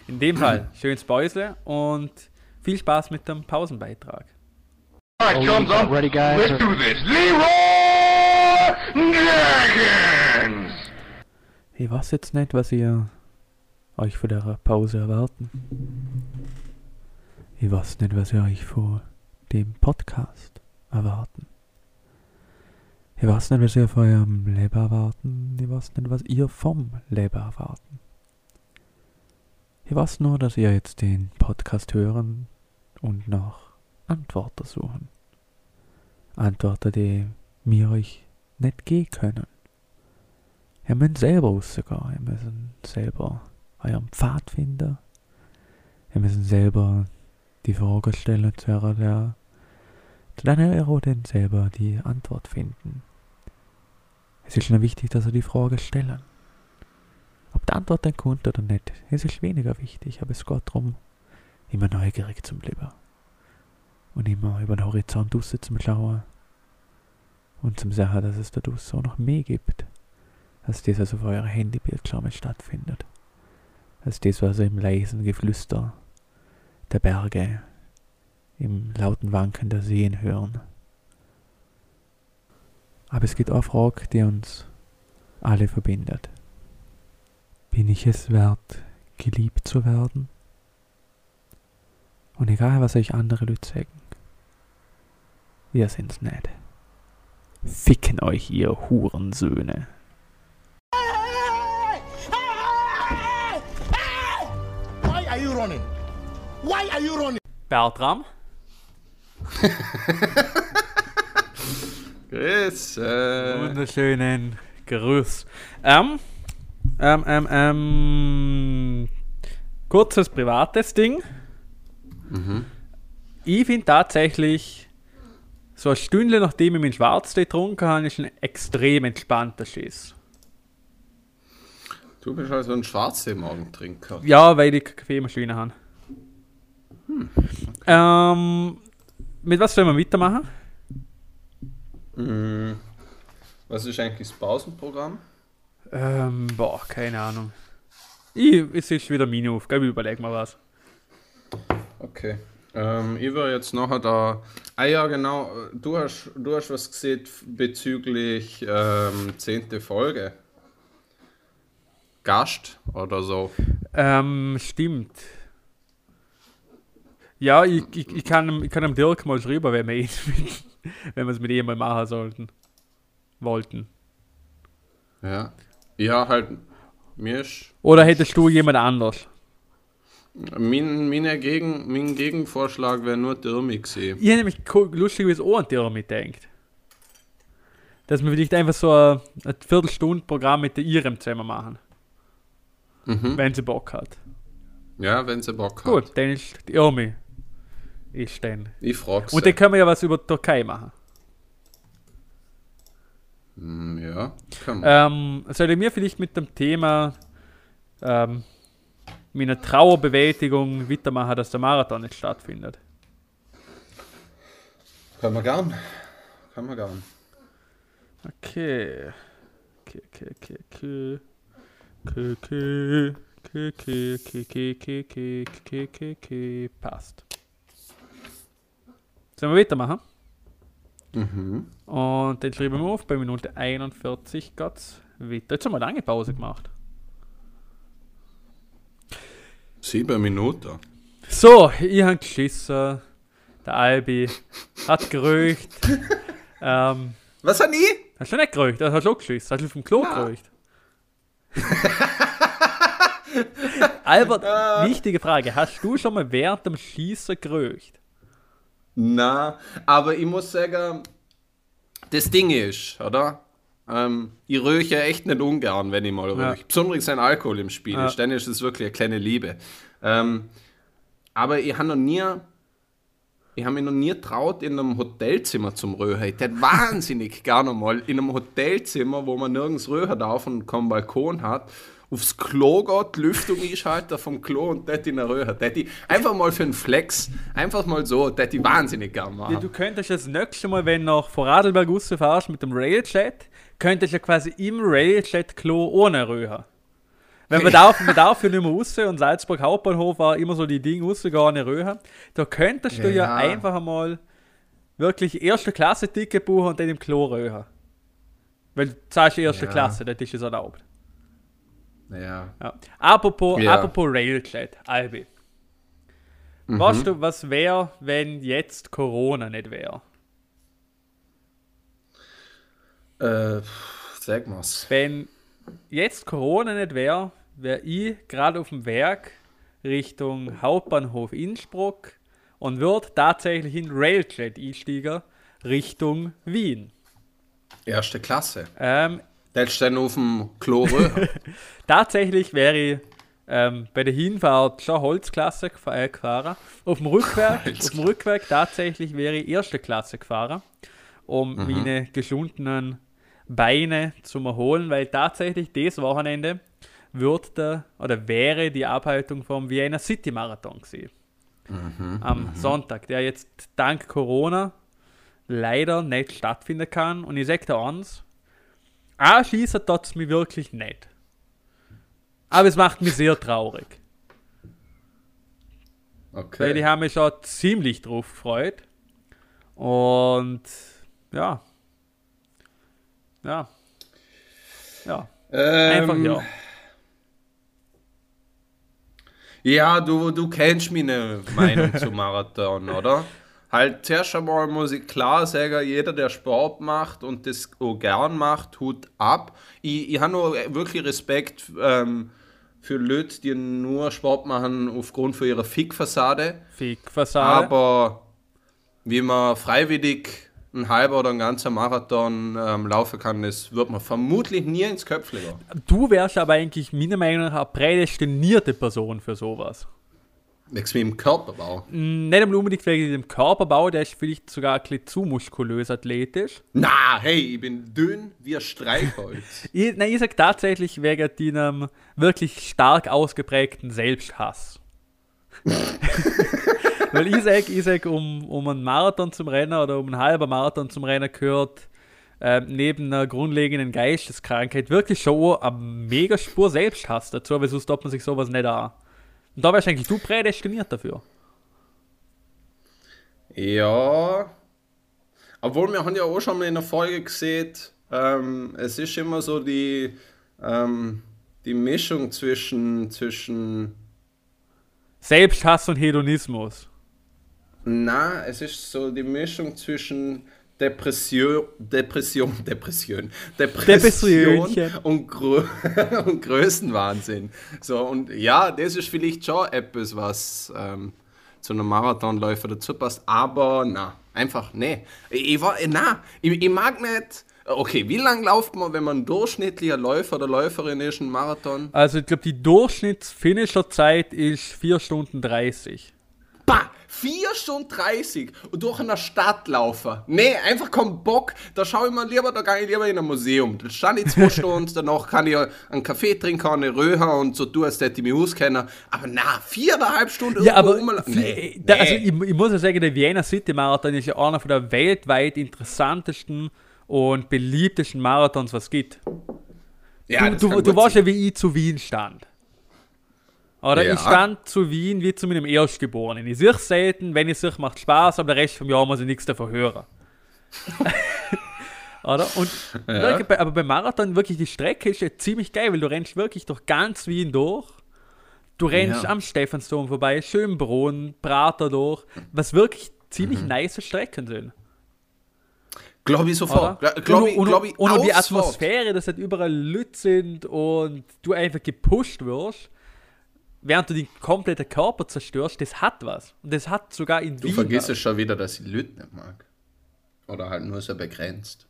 In dem Fall, schönes Päusle und viel Spaß mit dem Pausenbeitrag. Alright, thumbs up. Ready, guys? Let's do this. Leroy Dragons! Ich weiß jetzt nicht, was ihr euch von der Pause erwarten. Ich weiß nicht, was ihr euch vor dem Podcast erwarten. Ich weiß nicht, was ihr von eurem Leben erwarten. Ich weiß nicht, was ihr vom Leben erwarten. Ich weiß nur, dass ihr jetzt den Podcast hören und nach Antworten suchen. Antworten, die mir euch nicht geben können. Ihr müsst selber rausgehen. Ihr müsst selber euren Pfad finden. Ihr müsst selber die Frage stellen, zu der, der zu deiner Erodin selber die Antwort finden. Es ist nur wichtig, dass ihr die Frage stellen. Ob die Antwort dann kommt oder nicht, es ist weniger wichtig, aber es geht darum, immer neugierig zu bleiben. Und immer über den Horizont raus zu schauen. Und zum sehen, dass es da draussen auch noch mehr gibt als das, was auf eurer Handybildschirme stattfindet, als das, was im leisen Geflüster der Berge im lauten Wanken der Seen hören. Aber es gibt auch eine die uns alle verbindet. Bin ich es wert, geliebt zu werden? Und egal, was euch andere Leute sagen, wir sind's nicht. Ficken euch, ihr Hurensöhne. Why are you running? Bertram? Grüße. Wunderschönen Grüß. Ähm, ähm, ähm, ähm, kurzes privates Ding. Ich finde tatsächlich, so eine Stunde nachdem ich meinen Schwarztee getrunken habe, ist ein extrem entspannter Schiss. Du bist also ein Schwarztee-Morgentrinker. Ja, weil ich keine Kaffeemaschine habe. Ähm, mit was sollen wir weitermachen? Mhm. Was ist eigentlich das Pausenprogramm? Ähm, boah, keine Ahnung. Ich, es ist wieder meine Aufgabe, ich überleg mal was. Okay. Ähm, ich war jetzt nachher da. Ah ja, genau. Du hast, du hast was gesehen bezüglich ähm, 10. Folge. Gast oder so. Ähm, stimmt. Ja, ich, ich, ich, kann, ich kann dem Dirk mal schreiben, wenn wir mit, wenn wir es mit ihm mal machen sollten. Wollten. Ja. Ja, halt. Mir ist. Oder hättest du jemand anders? Mein, meine Gegen, mein Gegenvorschlag wäre nur Dirmi gesehen. Ich hätte nämlich ko- lustiges Ohr an dir mitdenkt. Dass wir vielleicht einfach so ein, ein Viertelstunde-Programm mit der Irem zusammen machen. Mhm. Wenn sie Bock hat. Ja, wenn sie Bock hat. Gut, dann ist die Irmi. Ich stellen. Ich frag's. Und dann können wir ja was über Türkei machen. Hm, ja, können wir. Ähm, soll ich mir vielleicht mit dem Thema ähm, meiner Trauerbewältigung weitermachen, dass der Marathon nicht stattfindet? Können wir gern. Können wir gern. Okay. Okay, okay, okay, okay. Okay, okay. Okay, okay, okay, okay, okay, okay, okay, okay, passt. Sollen wir weitermachen? Mhm. Und dann schreiben wir auf, bei Minute 41 geht's weiter. Jetzt haben wir eine lange Pause gemacht. Sieben Minuten. So, ich habe geschissen. Der Albi hat gerücht. ähm, Was hat ich? hast du nicht gerücht? Hast du auch geschissen? Hast du vom Klo Ja. gerücht? Albert, wichtige Frage. Hast du schon mal während dem Schießen gerücht? Na, aber ich muss sagen, das Ding ist, oder? Ähm, ich röche echt nicht ungern, wenn ich mal röche. Ja. Besonders wenn Alkohol im Spiel Ja. ist, dann ist es wirklich eine kleine Liebe. Ähm, aber ich habe noch nie, ich habe mich noch nie traut, in einem Hotelzimmer zum Röhren. Ich hätte wahnsinnig gerne mal in einem Hotelzimmer, wo man nirgends röhren darf und keinen Balkon hat, aufs Klo geht, die Lüftung einschalten vom Klo und dort in der Röhre. Ich einfach mal für einen Flex, einfach mal so, ich wahnsinnig gerne machen. Ja, du könntest das nächste Mal, wenn du nach Vorarlberg rausfährst mit dem Railjet, könntest du quasi im Railjet-Klo ohne röhren. Wenn man darf, man darf ja nicht mehr raus und Salzburg Hauptbahnhof war immer so die Dinge rausgehen ohne Röhren. Da könntest du ja, Ja. einfach einmal wirklich erste Klasse Ticket buchen und dann im Klo röhren. Weil du zahlst erste Ja. Klasse, das ist es erlaubt. Ja. Ja. Apropos, Ja. apropos Railjet, Albi. Mhm. Weißt du, was wäre, wenn jetzt Corona nicht wäre? Äh, sag mal's. Wenn jetzt Corona nicht wäre, wäre ich gerade auf dem Werk Richtung Hauptbahnhof Innsbruck und würde tatsächlich in Railjet einsteigen Richtung Wien. Erste Klasse. Ähm, Ist dann auf dem Klo tatsächlich wäre ich ähm, bei der Hinfahrt schon Holzklasse äh, gefahren. Auf dem Rückweg, auf dem Rückweg tatsächlich wäre ich erste Klasse gefahren, um meine geschundenen Beine zu erholen, weil tatsächlich dieses Wochenende wird der, oder wäre die Abhaltung vom Vienna City Marathon gewesen. Am Sonntag, der jetzt dank Corona leider nicht stattfinden kann. Und ich sage dir eins, anschießen tut es mich wirklich nicht. Aber es macht mich sehr traurig. Okay. Weil die haben mich schon ziemlich drauf gefreut. Und ja. Ja. Ja. Ähm, Einfach ja. Ja, du, du kennst meine Meinung zu Marathon, oder? Halt, zuerst einmal muss ich klar sagen, jeder, der Sport macht und das auch gern macht, tut ab. Ich, ich habe nur wirklich Respekt ähm, für Leute, die nur Sport machen aufgrund von ihrer Fick-Fassade. Fick-Fassade. Aber wie man freiwillig ein halber oder ein ganzer Marathon ähm, laufen kann, das wird man vermutlich nie ins Köpfchen Du wärst aber eigentlich meiner Meinung nach eine prädestinierte Person für sowas. Im Körperbau. Mm, nicht unbedingt wegen dem Körperbau, der ist vielleicht sogar ein bisschen zu muskulös athletisch. Na, hey, ich bin dünn wie ein Streichholz. ich, nein, ich sag tatsächlich wegen deinem wirklich stark ausgeprägten Selbsthass. Weil ich sage, ich sag, um, um einen Marathon zum Rennen oder um einen halben Marathon zum Rennen gehört äh, neben einer grundlegenden Geisteskrankheit wirklich schon eine mega Spur Selbsthass dazu, weil sonst stoppt man sich sowas nicht an. Und da wärst eigentlich du prädestiniert dafür. Ja. Obwohl wir haben ja auch schon mal in der Folge gesehen, ähm, es ist immer so die, ähm, die Mischung zwischen, zwischen Selbsthass und Hedonismus. Na, es ist so die Mischung zwischen Depression, Depression, Depression, Depression und, Grö und Größenwahnsinn. So, und ja, das ist vielleicht schon etwas, was ähm, zu einem Marathonläufer dazu passt, aber na, einfach nee. Ich, ich war, na, ich, ich mag nicht. Okay, wie lange läuft man, wenn man durchschnittlicher Läufer oder Läuferin ist, ein Marathon? Also ich glaube, die Durchschnittsfinisher-Zeit ist 4 Stunden 30. Bah! 4 Stunden 30 und durch eine Stadt laufen. Nee, einfach kein Bock. Da schaue ich mir lieber, da gehe ich lieber in ein Museum. Da stand ich zwei Stunden, danach kann ich einen Kaffee trinken, eine Röhe und so tun, als hätte ich mich auskennen. Aber na, viereinhalb Stunden ja, aber nee, da, nee. Also ich, ich, muss ja sagen, der Vienna City Marathon ist ja einer von der weltweit interessantesten und beliebtesten Marathons, was es gibt. Ja, du, du, du warst ja wie ich zu Wien stand. Oder ja. ich stand zu Wien wie zu meinem Erstgeborenen. Ich sehe selten, wenn ich sehe, macht Spaß, aber der Rest vom Jahr muss ich nichts davon hören. Oder? Und ja. aber beim Marathon wirklich die Strecke ist ja ziemlich geil, weil du rennst wirklich durch ganz Wien durch. Du rennst ja. am Stephansdom vorbei, Schönbrunn, Prater durch, was wirklich ziemlich mhm. nice Strecken sind. Glaube ich sofort. Glaube ich, glaub ich, und, und die Atmosphäre, dass halt überall Leute sind und du einfach gepusht wirst während du den kompletten Körper zerstörst, das hat was. Und das hat sogar in Du vergisst es schon wieder, dass ich Leute nicht mag. Oder halt nur so begrenzt.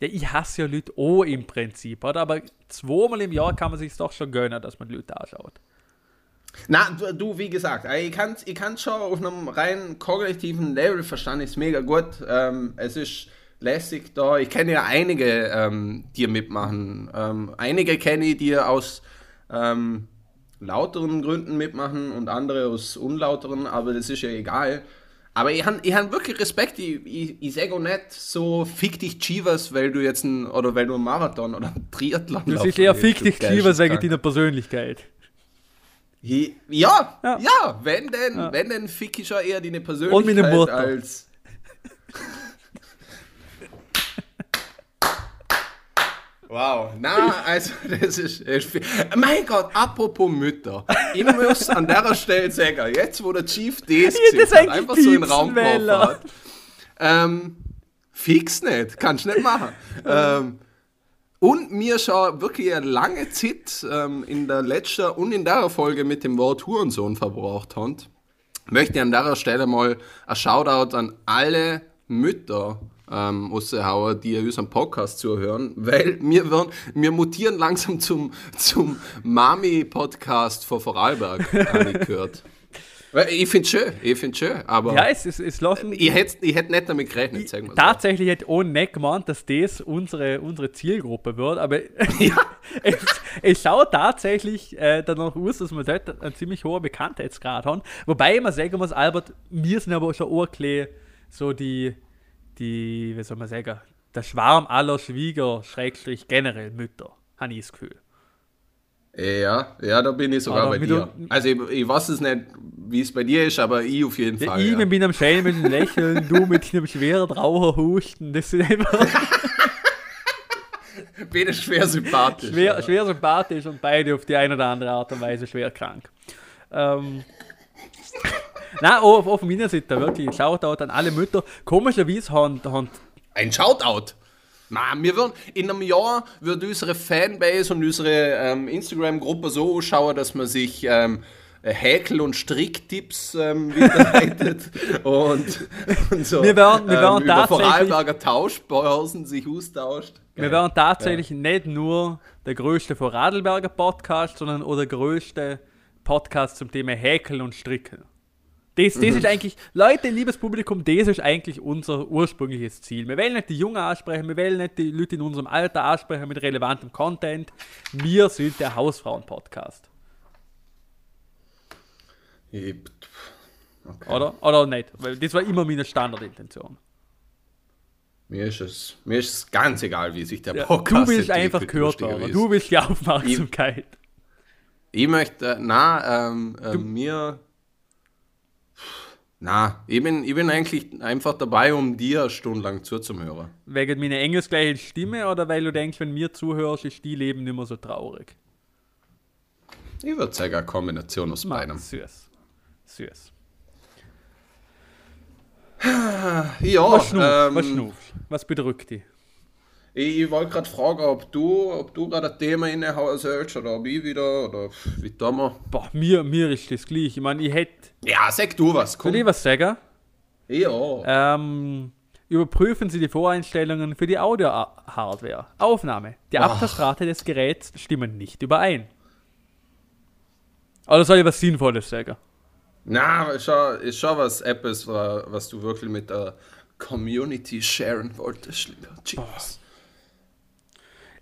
Ja, ich hasse ja Leute auch im Prinzip, oder? Aber zweimal im Jahr kann man sich doch schon gönnen, dass man Leute anschaut. Na, du, du wie gesagt, ich kann es ich schon auf einem rein kognitiven Level verstanden, ist mega gut. Ähm, es ist lässig da. Ich kenne ja einige, ähm, die mitmachen. Ähm, einige kenne ich, die aus ähm, lauteren Gründen mitmachen und andere aus unlauteren, aber das ist ja egal. Aber ich habe ich hab wirklich Respekt, ich, ich, ich sage auch nicht so, fick dich Chivas, weil du jetzt ein, oder weil du einen Marathon oder einen Triathlon Das ist eher fick dich Chivas wegen deiner Persönlichkeit. Ja, ja, ja, wenn denn, ja. wenn denn fick ich schon eher deine Persönlichkeit als... Wow, na, also das ist, ist. Mein Gott, apropos Mütter. Ich muss an der Stelle sagen, jetzt wo der Chief das hat, einfach so in den Raum hat, ähm, fix nicht, kannst du nicht machen. ähm, und mir schon wirklich eine lange Zeit ähm, in der letzten und in der Folge mit dem Wort Hurensohn verbraucht haben, möchte ich an der Stelle mal ein Shoutout an alle Mütter ähm, raushauen, die unseren Podcast zuhören, weil wir, werden, wir mutieren langsam zum, zum Mami-Podcast von Vorarlberg, habe ich gehört. Ich finde es schön, ich finde schön, aber ja, es, es, es lassen, ich hätte ich hätt nicht damit gerechnet, sagen wir Tatsächlich hätte auch nicht gemeint, dass das unsere, unsere Zielgruppe wird, aber ja. es, es schaut tatsächlich äh, danach aus, dass wir dort einen ziemlich hohen Bekanntheitsgrad haben. Wobei ich mal sagen muss, Albert, wir sind aber schon auch so die, die, wie soll man sagen, der Schwarm aller Schwieger, Schrägstrich generell Mütter, habe ich das Gefühl. Ja, ja, da bin ich sogar Aber bei dir. Also ich, ich weiß es nicht, wie es bei dir ist, aber ich auf jeden Fall. ich ja. mit schelmischen Lächeln, du mit deinem schweren Raucherhusten, das sind einfach Bin schwer sympathisch. schwer, schwer sympathisch und beide auf die eine oder andere Art und Weise schwer krank. Ähm, Nein, auf, auf meiner Seite wirklich ein Shoutout an alle Mütter. Komischerweise haben, haben Ein Shoutout. Man, wir würden, in einem Jahr wird unsere Fanbase und unsere ähm, Instagram-Gruppe so ausschauen, dass man sich ähm, Häkel- und Stricktipps ähm, weiterleitet und, und so Wir werden- wir werden ähm, über tatsächlich- Vorarlberger Tauschbörsen sich austauscht. Wir wären tatsächlich nicht nur der größte Vorarlberger Podcast, sondern auch der größte Podcast zum Thema Häkeln und Stricken. Das, das ist eigentlich, Leute, liebes Publikum, das ist eigentlich unser ursprüngliches Ziel. Wir wollen nicht die Jungen ansprechen, wir wollen nicht die Leute in unserem Alter ansprechen mit relevantem Content. Wir sind der Hausfrauen-Podcast. Ich- Oder? Oder nicht? Weil das war immer meine Standardintention. Mir ist, es, mir ist es ganz egal, wie sich der Ja, Podcast du willst entwickelt, einfach gehört. Du willst die Aufmerksamkeit. Ich möchte, na, ähm, äh, mir, na, ich bin, ich bin eigentlich einfach dabei, um dir stundenlang zuzuhören. Wegen meiner engelsgleichen Stimme oder weil du denkst, wenn mir zuhörst, ist die Leben nicht mehr so traurig? Ich würde sagen, eine Kombination aus beidem. Süß. Süß. Ja, Was ähm, was? Was bedrückt dich? Ich, wollte gerade fragen, ob du, ob du gerade ein Thema innehauen sollst oder ob ich wieder, oder wie tun wir? Boah, mir, mir ist das gleich. Ich meine, ich hätte. Ja, sag du was, komm. Soll ich was sagen? Ja. Ähm, überprüfen Sie die Voreinstellungen für die Audio-Hardware. Aufnahme. Die Abtastrate des Geräts stimmen nicht überein. Oder soll ich was Sinnvolles sagen? Na, ist schon, ist schon was etwas, wa- was du wirklich mit der Community sharen wolltest, lieber Jesus.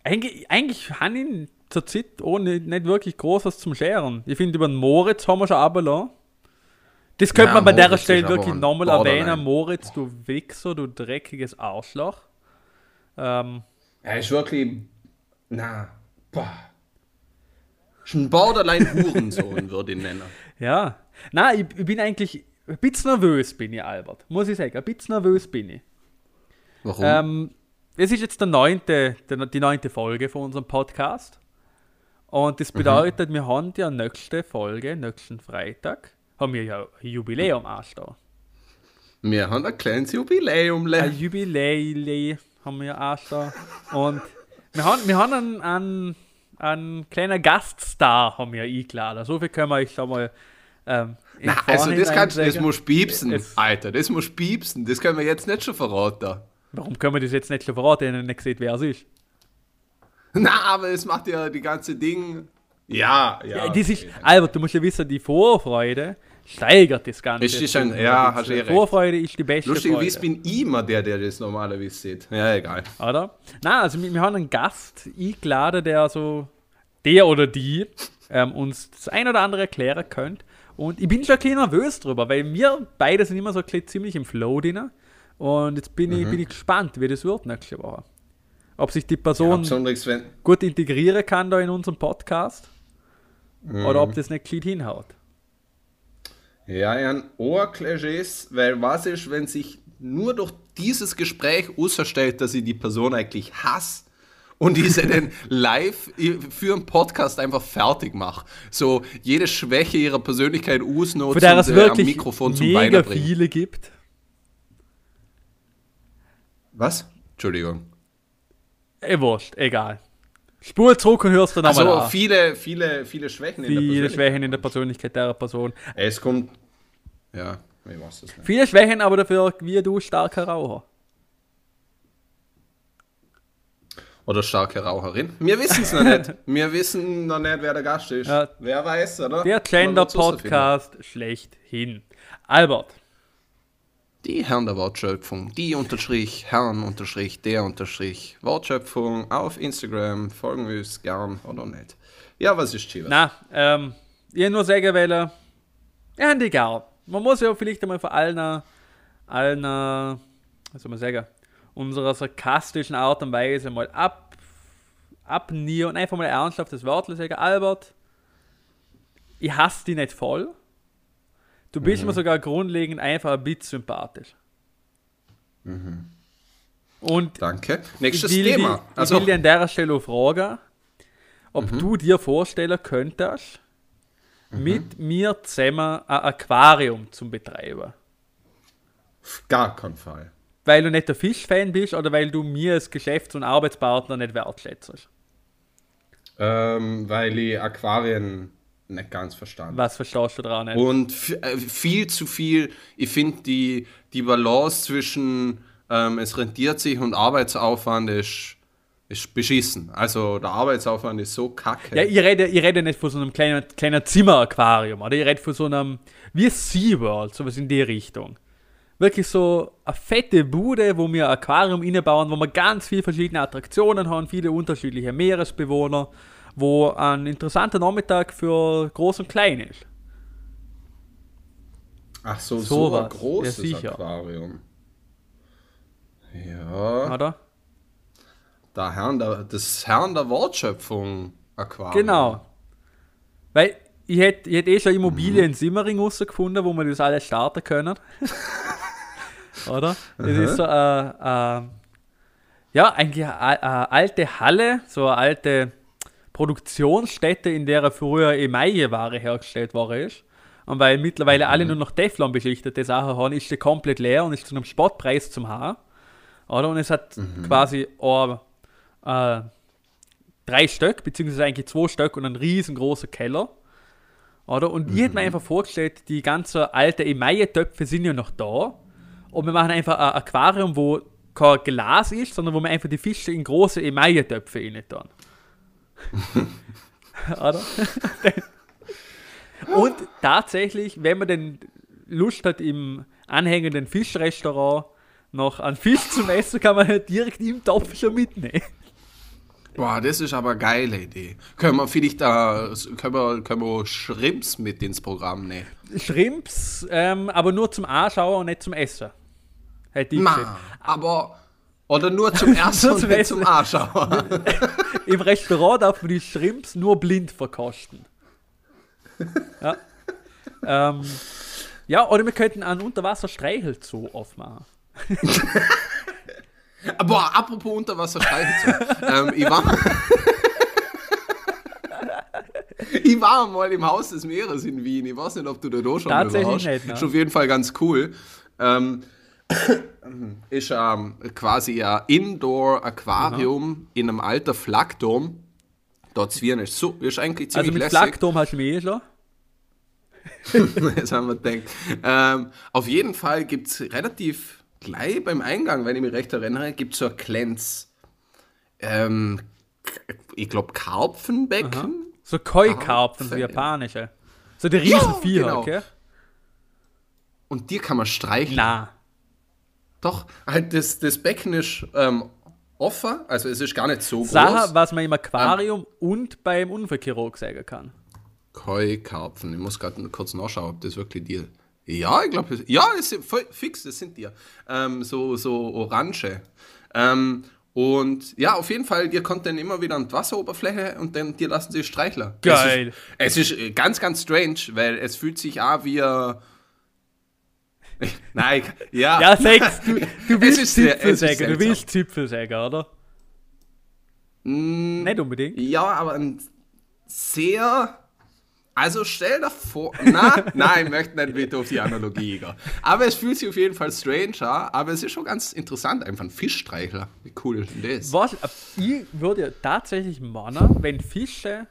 Eigentlich, eigentlich habe ich zur Zeit auch nicht, wirklich groß was zum Scheren. Ich finde, über den Moritz haben wir schon runtergelassen. Das könnte Ja, man bei der Moritz Stelle ist aber wirklich nochmal erwähnen. Moritz, du Wichser, du dreckiges Arschloch. Ähm, Er ist wirklich. Na. Boah. Ein Borderline-Hurensohn, würde ich ihn nennen. ja. Na, ich, ich bin eigentlich ein bisschen nervös, bin ich, Albert. Muss ich sagen. Ein bisschen nervös bin ich. Warum? Ähm, es ist jetzt der neunte, der, die neunte Folge von unserem Podcast. Und das bedeutet, wir haben ja nächste Folge, nächsten Freitag, haben wir ja ein Jubiläum anstehen. Wir haben ein kleines Jubiläum. Ein le. Jubiläum haben wir anstehen. Und wir haben, wir haben einen, einen, einen kleinen Gaststar haben wir eingeladen. So viel können wir euch schon mal ähm, Na, also das kannst das musst piepsen, Es- Alter. Das musst piepsen. Das können wir jetzt nicht schon verraten. Warum können wir das jetzt nicht schon verraten, wenn ihr nicht seht, wer es ist? Na, aber es macht ja die ganze Ding. Ja, ja. Ja, das ist. Albert, du musst ja wissen, die Vorfreude steigert das Ganze. Es ist ein- ja, hast bisschen. eh recht. Vorfreude ist die beste Lustigerweise Freude. bin ich immer der, der das normalerweise sieht. Ja, egal. Oder? Na, also wir, wir haben einen Gast eingeladen, der so, der oder die, ähm, uns das ein oder andere erklären könnte. Und ich bin schon ein bisschen nervös drüber, weil wir beide sind immer so ein bisschen ziemlich im Flow drin. Und jetzt bin, ich, bin ich gespannt, wie das wird nächste Woche. Ob sich die Ja, Person wenn. gut integrieren kann da in unserem Podcast. Mhm. Oder ob das nicht gescheit hinhaut. Ja, ein Ohrklischees, weil was ist, wenn sich nur durch dieses Gespräch ausstellt, dass ich die Person eigentlich hasse und diese dann live für einen Podcast einfach fertig mache. So jede Schwäche ihrer Persönlichkeit es und äh, am Mikrofon zum Weinen bringt. viele gibt. Was? Entschuldigung. Eh, wurscht, egal. Spur zurück und hörst dann nochmal Also an. viele, viele, viele Schwächen in der Viele Persönlichkeit. Schwächen in der Persönlichkeit der Person. Es kommt. Ja, ich weiß es nicht. Viele Schwächen, aber dafür wie du starker Raucher. Oder starke Raucherin. Wir wissen es noch nicht. Wir wissen noch nicht, wer der Gast ist. Ja. Wer weiß, oder? Der. Gender-Podcast schlechthin. Albert, Die Herren der Wortschöpfung, die unterstrich, Herren unterstrich, der unterstrich, Wortschöpfung auf Instagram, folgen wir uns gern oder nicht. Ja, was ist Chivas? na, ähm, ich nur sagen wollen, ja, und egal. Man muss ja vielleicht einmal vor allen, allen, was soll man sagen, unserer sarkastischen Art und Weise mal ab, abnieren und einfach mal ernsthaft das Wort sagen, Albert, ich hasse dich nicht voll. Du bist mhm. mir sogar grundlegend einfach ein bisschen sympathisch. Mhm. Und Danke. Nächstes ich Thema. Also, ich will dir an der Stelle fragen, ob mhm. du dir vorstellen könntest, mhm. mit mir zusammen ein Aquarium zu betreiben. Auf gar keinen Fall. Weil du nicht der Fischfan bist oder weil du mir als Geschäfts- und Arbeitspartner nicht wertschätzt? Ähm, weil ich Aquarien nicht ganz verstanden. Was verstehst du daran nicht? Und äh, viel zu viel, ich finde die, die Balance zwischen ähm, es rentiert sich und Arbeitsaufwand ist, ist beschissen. Also der Arbeitsaufwand ist so kacke. Ja, ich rede, ich rede nicht von so einem kleinen, kleinen Zimmer-Aquarium, oder? Ich rede von so einem, wie SeaWorld, sowas in die Richtung. Wirklich so eine fette Bude, wo wir ein Aquarium innebauen, wo wir ganz viele verschiedene Attraktionen haben, viele unterschiedliche Meeresbewohner wo ein interessanter Nachmittag für Groß und Klein ist. Ach so, so, so ein großes ja, Aquarium. Ja. Oder? Der Herrn der, das Herrn der Wortschöpfung Aquarium. Genau. Weil ich hätte ich hätt eh schon Immobilien mhm. in Simmering rausgefunden, wo wir das alles starten können. Oder? Das mhm. ist so eine, äh, äh, ja, eigentlich eine, eine alte Halle, so eine alte Produktionsstätte, in der früher Emaille-Ware hergestellt worden ist. Und weil mittlerweile mhm. alle nur noch Teflon beschichtete Sachen haben, ist die komplett leer und ist zu einem Spottpreis zum Haar. Oder? Und es hat mhm. quasi oh, äh, drei Stück, beziehungsweise eigentlich zwei Stück und einen riesengroßen Keller. Oder? Und mhm. ich hätte mir einfach vorgestellt, die ganzen alten Emaille-Töpfe sind ja noch da. Und wir machen einfach ein Aquarium, wo kein Glas ist, sondern wo wir einfach die Fische in große Emaille-Töpfe rein tun. Oder? Und tatsächlich, wenn man denn Lust hat, im anhängenden Fischrestaurant noch einen Fisch zu essen, kann man halt direkt im Topf schon mitnehmen. Boah, das ist aber eine geile Idee. Können wir vielleicht da können wir, können wir Shrimps mit ins Programm nehmen? Shrimps, ähm, aber nur zum Anschauen und nicht zum Essen. Hätte ich Ma, aber oder nur zum Ersten und nicht zum Anschauen. Im Restaurant darf man die Shrimps nur blind verkosten. Ja. ähm, ja, oder wir könnten einen Unterwasser-Streichelzoo aufmachen. Boah, apropos Unterwasser-Streichelzoo. ähm, ich war. ich war mal im Haus des Meeres in Wien. Ich weiß nicht, ob du da schon Tatsächlich warst. Nicht, ne? Ist auf jeden Fall ganz cool. Ähm, ist ähm, quasi ein Indoor-Aquarium in einem alten Flakdom. Dort Zwirn ist so, ist eigentlich ziemlich Also mit lässig. Flakdom hast du mehr schon? das haben wir gedacht. Ähm, auf jeden Fall gibt es relativ gleich beim Eingang, wenn ich mich recht erinnere, gibt es so ein kleines, ähm, ich glaube, Karpfenbecken. Aha. So Koi-Karpfen, so japanische. So die Riesenviecher, ja, genau. okay? Und dir kann man streicheln. Na. Doch, halt das, das Becken ist ähm, offen, also es ist gar nicht so Sache, groß. was man im Aquarium ähm, und beim Unfallchirurg sagen kann. Koi-Karpfen, ich muss gerade kurz nachschauen, ob das wirklich dir. Ja, ich glaube, ja, ist voll fix, das sind dir. Ähm, so, so orange. Ähm, und ja, auf jeden Fall, ihr kommt dann immer wieder an die Wasseroberfläche und dann dir lassen sie streicheln. Geil. Es ist, es ist ganz, ganz strange, weil es fühlt sich an wie ein Nein, ja. Ja, sag's, du, du willst Zipfel sagen, du willst Zipfel sagen, oder? Mm, Nicht unbedingt. Ja, aber ein sehr. Also stell dir vor. Na, nein, ich möchte nicht wieder auf die Analogie gehen. Aber es fühlt sich auf jeden Fall strange an, aber es ist schon ganz interessant, einfach ein Fischstreichler. Wie cool ist denn das? Was, ich würde ja tatsächlich meinen, wenn Fische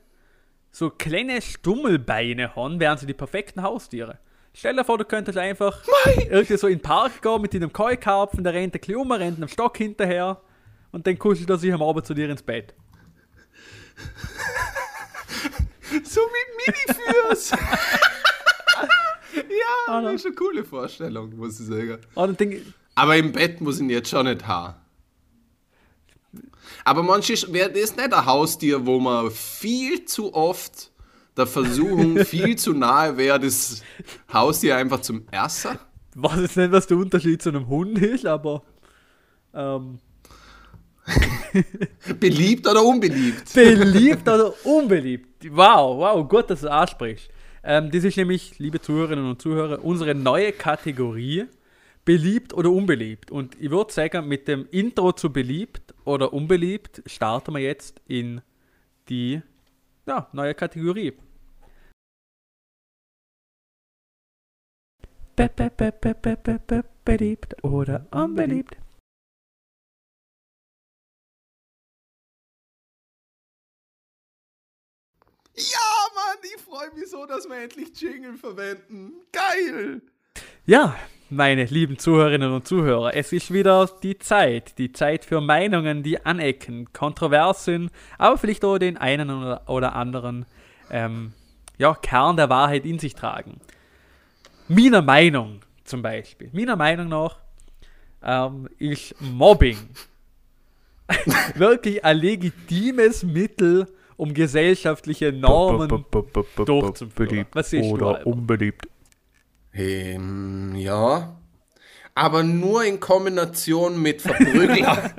so kleine Stummelbeine haben, wären sie die perfekten Haustiere. Stell dir vor, du könntest einfach Mei. irgendwie so in den Park gehen mit deinem Koi-Karpfen, der rennt ein bisschen um, rennt einem Stock hinterher und dann kuschelt er sich am Abend zu dir ins Bett. so wie Mini-Fürs. ja, ah, das ist eine coole Vorstellung, muss ich sagen. Ah, Aber im Bett muss ich ihn jetzt schon nicht haben. Aber manchmal wäre das nicht ein Haustier, wo man viel zu oft der Versuchung viel zu nahe wäre, das Haustier einfach zum Erster. Weiß jetzt nicht, was der Unterschied zu einem Hund ist, aber. Ähm, beliebt oder unbeliebt? Beliebt oder unbeliebt? Wow, wow, gut, dass du ansprichst. Ähm, das ist nämlich, liebe Zuhörerinnen und Zuhörer, unsere neue Kategorie beliebt oder unbeliebt. Und ich würde sagen, mit dem Intro zu beliebt oder unbeliebt starten wir jetzt in die ja, neue Kategorie. Be -be -be beliebt oder unbeliebt. Ja, Mann, ich freue mich so, dass wir endlich Jingle verwenden. Geil! Ja, meine lieben Zuhörerinnen und Zuhörer, es ist wieder die Zeit, die Zeit für Meinungen, die anecken, kontrovers sind, aber vielleicht auch den einen oder, anderen ähm, ja, Kern der Wahrheit in sich tragen. Meiner Meinung zum Beispiel, meiner Meinung nach ähm, ist Mobbing wirklich ein legitimes Mittel, um gesellschaftliche Normen durchzuführen. Was siehst Oder du, unbeliebt. Ähm, ja. Aber nur in Kombination mit Verprügler.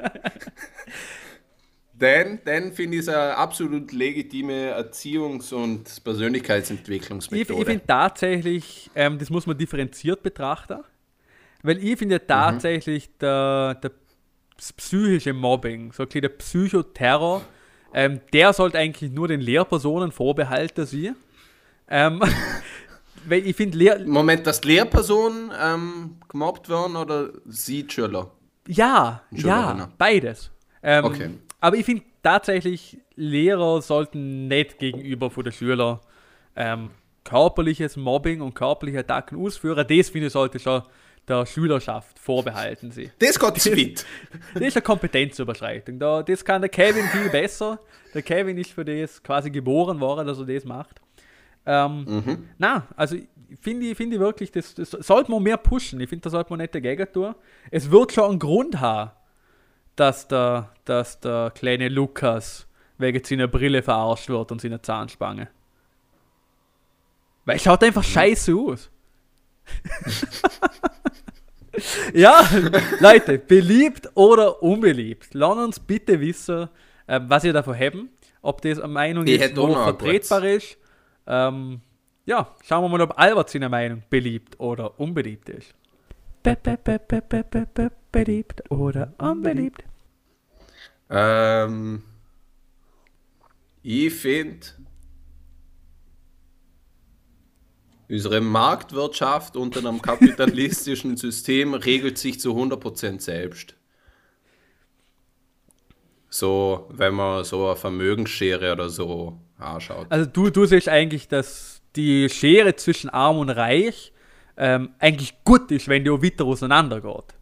Denn, denn finde ich es eine absolut legitime Erziehungs- und Persönlichkeitsentwicklungsmethode. Ich, ich finde tatsächlich, ähm, das muss man differenziert betrachten, weil ich finde mhm. tatsächlich mhm. der, der psychische Mobbing, so ein der Psychoterror, ähm, der sollte eigentlich nur den Lehrpersonen vorbehalten sein. Ähm, weil ich finde Lehr Moment, dass Lehrpersonen ähm, gemobbt werden oder sie Schüler? Ja, ja, beides. Ähm, okay. Aber ich finde tatsächlich, Lehrer sollten nicht gegenüber von den Schülern ähm, körperliches Mobbing und körperliche Attacken ausführen. Das finde ich sollte schon der Schülerschaft vorbehalten sie. Das geht zu weit. Das ist eine Kompetenzüberschreitung. Da, das kann der Kevin viel besser. Der Kevin ist für das quasi geboren worden, dass er das macht. Ähm, mhm. Na, also finde ich, find ich wirklich, das, das sollte man mehr pushen. Ich finde, da sollte man nicht dagegen tun. Es wird schon einen Grund haben, dass der, dass der kleine Lukas wegen seiner Brille verarscht wird und seiner Zahnspange. Weil es schaut einfach mhm. scheiße aus. ja, Leute, beliebt oder unbeliebt? Lasst uns bitte wissen, äh, was ihr davon habt. Ob das eine Meinung ich ist, wo vertretbar ist. Ähm, ja, schauen wir mal, ob Albert seine Meinung beliebt oder unbeliebt ist. Be -be -be beliebt oder unbeliebt? Ähm, ich finde, Unsere Marktwirtschaft unter einem kapitalistischen System regelt sich zu 100% selbst. So, wenn man so eine Vermögensschere oder so anschaut. Also du, du siehst eigentlich, dass die Schere zwischen Arm und Reich ähm, eigentlich gut ist, wenn die auch weiter auseinander geht.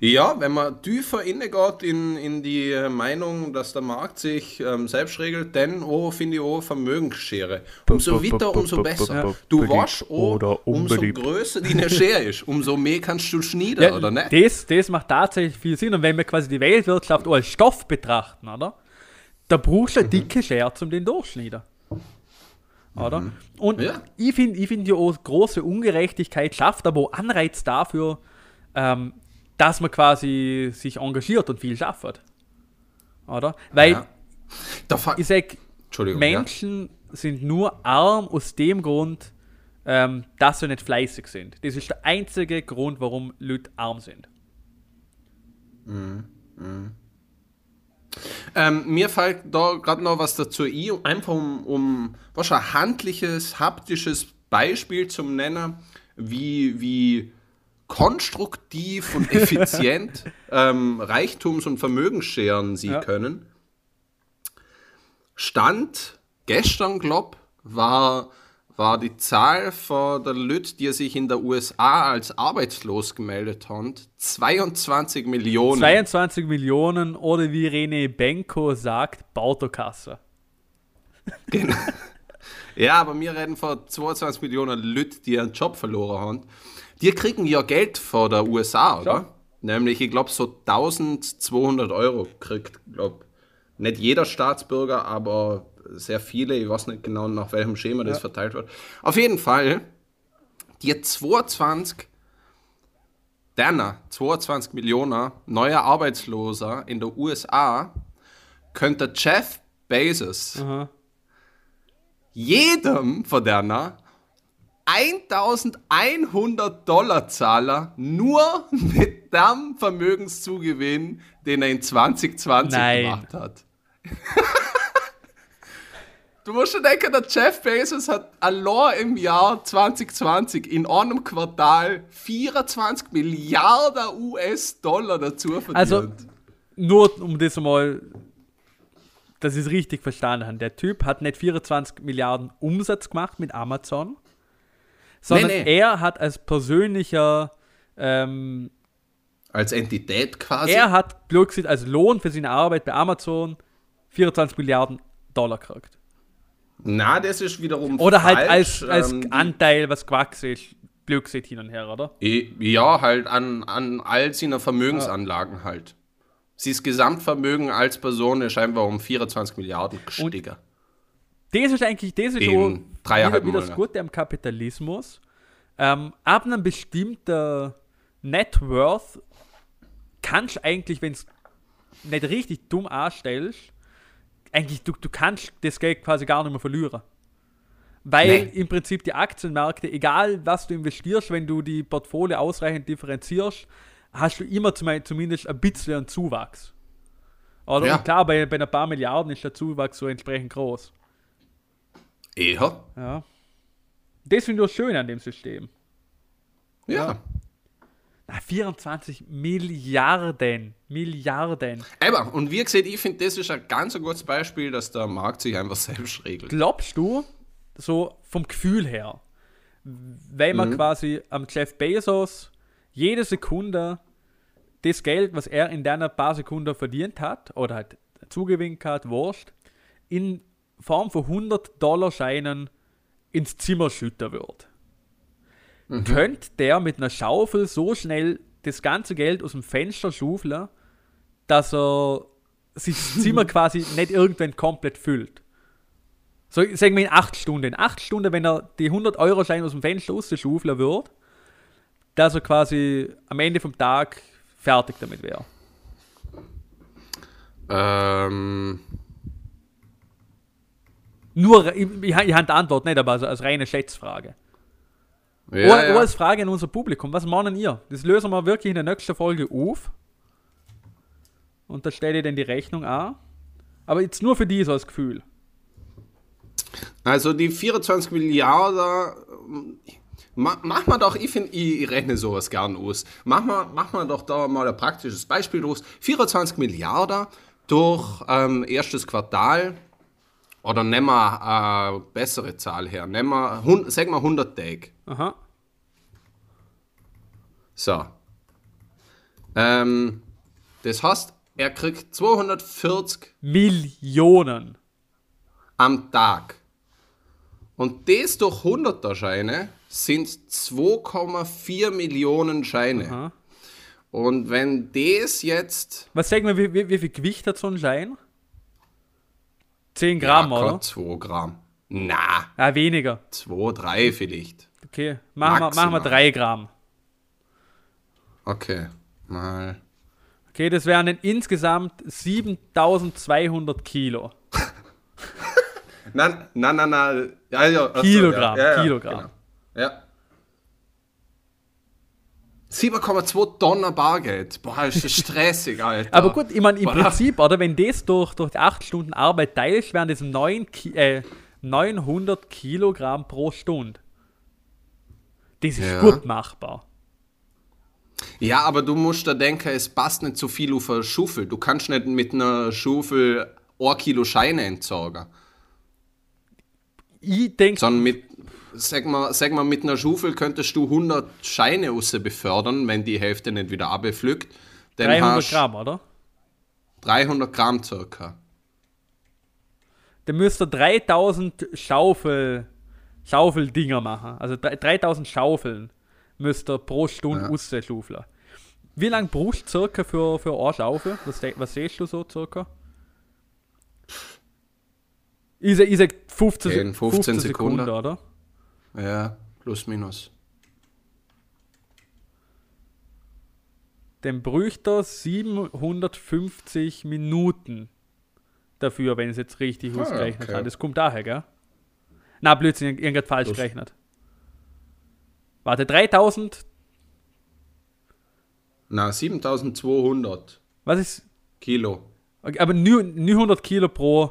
Ja, wenn man tiefer innegeht in, in die Meinung, dass der Markt sich ähm, selbst regelt, dann oh, finde ich auch Vermögensschere. Umso weiter, umso besser. Du weißt auch, umso größer deine Schere ist, umso mehr kannst du schneiden, ja, oder nicht? Das, das macht tatsächlich viel Sinn. Und wenn wir quasi die Weltwirtschaft als Stoff betrachten, oder? Da brauchst du eine mhm. dicke Schere, um den durchschneiden. Oder? Mhm. Und ja. ich finde ich find die große Ungerechtigkeit schafft aber auch Anreiz dafür, ähm, dass man quasi sich engagiert und viel schafft. Oder? Weil ja. ich sag, Menschen ja. sind nur arm aus dem Grund, ähm, dass sie nicht fleißig sind. Das ist der einzige Grund, warum Leute arm sind. Mhm. Mhm. Ähm, mir fällt da gerade noch was dazu ein, einfach um, um was ein handliches, haptisches Beispiel zum Nennen, wie, wie konstruktiv und effizient ähm, Reichtums- und Vermögensscheren sie ja. können. Stand gestern, glaube war, war die Zahl von der Leute, die sich in der USA als arbeitslos gemeldet haben, 22 Millionen. 22 Millionen oder wie René Benko sagt, Bautokasse. Genau. Ja, aber wir reden von 22 Millionen Leute, die ihren Job verloren haben. Die kriegen ja Geld von der USA, oder? Ja. Nämlich, ich glaube, so 1200 Euro kriegt, glaube nicht jeder Staatsbürger, aber sehr viele. Ich weiß nicht genau, nach welchem Schema ja. das verteilt wird. Auf jeden Fall, die 22 deiner 22 Millionen neuer Arbeitsloser in der USA könnte Jeff Bezos Aha. jedem von deiner 1100 Dollar zahlen, nur mit dem Vermögenszugewinn, den er in 2020 Nein. gemacht hat. du musst schon denken, der Jeff Bezos hat allein im Jahr 2020 in einem Quartal 24 Milliarden US-Dollar dazu verdient. Also, nur um das mal, dass ich es richtig verstanden habe. Der Typ hat nicht 24 Milliarden Umsatz gemacht mit Amazon, sondern Nee, nee. er hat als persönlicher, ähm, als Entität quasi. er hat gesagt, als Lohn für seine Arbeit bei Amazon 24 Milliarden Dollar gekriegt. Na, das ist wiederum Oder halt falsch. als, als Ähm, Anteil, was gewachsen ist, gesagt hin und her, oder? Ja, halt an, an all seiner Vermögensanlagen halt. Sein Gesamtvermögen als Person ist einfach um 24 Milliarden gestiegen. Das ist eigentlich, das ist so dreieinhalb wieder das. Gute am Kapitalismus. Ähm, ab einem bestimmten Net Worth kannst du eigentlich, wenn es nicht richtig dumm anstellst, eigentlich, du, du kannst das Geld quasi gar nicht mehr verlieren. Weil Nee. im Prinzip die Aktienmärkte, egal was du investierst, wenn du die Portfolio ausreichend differenzierst, hast du immer zum, zumindest ein bisschen einen Zuwachs. Oder Ja. und klar, bei, bei ein paar Milliarden ist der Zuwachs so entsprechend groß. Eher? Ja. Das finde ich auch schön an dem System. Ja. Na, 24 Milliarden. Milliarden. Aber, und wie gesagt, ich finde, das ist ein ganz ein gutes Beispiel, dass der Markt sich einfach selbst regelt. Glaubst du, so vom Gefühl her, wenn man quasi am Jeff Bezos jede Sekunde das Geld, was er in der paar Sekunden verdient hat, oder halt zugewinnt hat, wurscht, in Form von 100 Dollar Scheinen ins Zimmer schütten wird. Könnte der mit einer Schaufel so schnell das ganze Geld aus dem Fenster schaufeln, dass er sich das Zimmer quasi nicht irgendwann komplett füllt? So, sagen wir in 8 Stunden. In 8 Stunden, wenn er die 100 Euro Scheine aus dem Fenster rausschaufeln würde, dass er quasi am Ende vom Tag fertig damit wäre. Ähm, Nur, ich, ich, ich habe die Antwort nicht, aber also als reine Schätzfrage. ja, oder, ja. als Frage an unser Publikum. Was meinen ihr? Das lösen wir wirklich in der nächsten Folge auf. Und da stelle ich dann die Rechnung an. Aber jetzt nur für die so als Gefühl. Also die 24 Milliarden, ma, mach mal doch, ich finde, ich, rechne sowas gern aus. Mach mal, mach mal doch da mal ein praktisches Beispiel draus. 24 Milliarden durch ähm, erstes Quartal, oder nehmen wir eine bessere Zahl her, nehmen wir, sagen wir 100 Tage. Aha. So. Ähm, das heißt, er kriegt 240 Millionen. am Tag. Und das durch 100er Scheine sind 2,4 Millionen Scheine. Aha. Und wenn das jetzt. Was sagen wir, wie, wie, wie viel Gewicht hat so ein Schein? 10 Gramm, ja, oder? 2 Gramm. Na, Ja, weniger. 2, 3 vielleicht. Okay, machen wir, machen wir Maximal. 3 Gramm. Okay. Mal. Okay, das wären dann insgesamt 7200 Kilo. Nein, nein, nein, nein. Ja, ja, ach so, Kilogramm, ja, Kilogramm. Genau. Ja. 7,2 Tonnen Bargeld. Boah, ist das stressig, Alter. Aber gut, ich meine, im Boah. Prinzip, oder wenn das durch, durch die 8 Stunden Arbeit teilst, wären das 9 Ki äh, 900 Kilogramm pro Stunde. Das ist Ja. gut machbar. Ja, aber du musst da denken, es passt nicht so viel auf eine Schaufel. Du kannst nicht mit einer Schaufel ein Kilo Scheine entsorgen. Ich denke, Sondern mit, sag mal, sag mal, mit einer Schaufel könntest du 100 Scheine raus befördern, wenn die Hälfte nicht wieder abpflückt. Dann 300 hast Gramm, oder? 300 Gramm circa. Dann müsst ihr 3000 Schaufel, Schaufeldinger machen. Also drei- 3000 Schaufeln müsst ihr pro Stunde Ja. rausschaufeln. Wie lange brauchst du circa für, für eine Schaufel? Was, was siehst du so circa? Ich sag, ich sag 15, 10, 15, 15 Sekunden, Sekunden. oder? Ja, plus minus. dann bräuchte er 750 Minuten dafür, wenn es jetzt richtig Ah, ausgerechnet okay. habe. Das kommt daher, gell? Na, Blödsinn, irgendwas falsch Das- gerechnet. Warte, 3000, Na, 7200 was ist, Kilo. okay, aber 900 Kilo pro,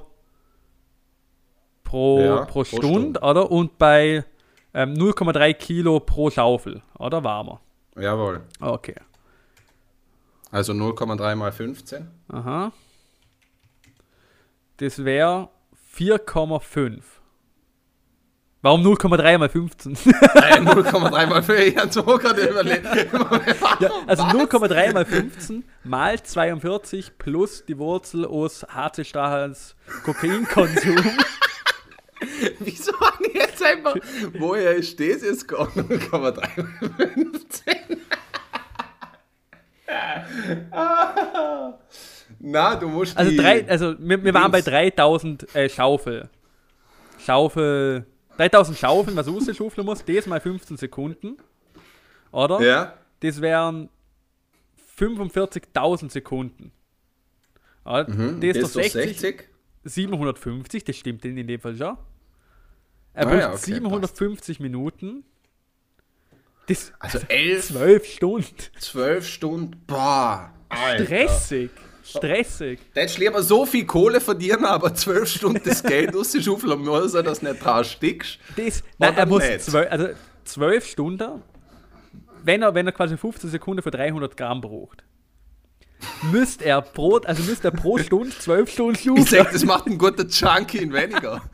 pro, Ja, pro pro Stunde, Stunde. oder? Und bei ähm, 0,3 Kilo pro Schaufel, oder? War wir. Jawohl. Okay. Also 0,3 mal 15. Aha. Das wäre 4,5. Warum 0,3 mal 15? Äh, 0,3 mal 4. Ich hatte so gerade überlegt. ja, also 0,3 mal 15 mal 42 plus die Wurzel aus HC Stachels Kokainkonsum. Wieso habe ich jetzt einfach. Woher ist das jetzt gegangen? 0,3 mal 15. Na, du musst Also, die, drei, also wir, wir waren bei Dings. 3000 äh, Schaufel. Schaufel. 3000 Schaufeln, was rausschaufeln muss, das mal 15 Sekunden. Oder? Ja? Das wären 45.000 Sekunden. Mhm. das ist Das doch ist doch 60, 60. 750, das stimmt in, in dem Fall schon. Er Ah braucht ja, okay, 750 Minuten. Das Also 11, 12 Stunden. 12 Stunden. Boah. Alter. Stressig. Stressig. Da hättest du lieber so viel Kohle verdienen, aber 12 Stunden das Geld rausschaufeln muss, dass du nicht dran stickst. Das, nein, er muss? 12, also 12 Stunden, wenn er, wenn er quasi 15 Sekunden für 300 Gramm braucht, müsste er pro, also müsste er pro Stunde 12 Stunden Ich schaufeln. sag, das macht einen guten Junkie in weniger.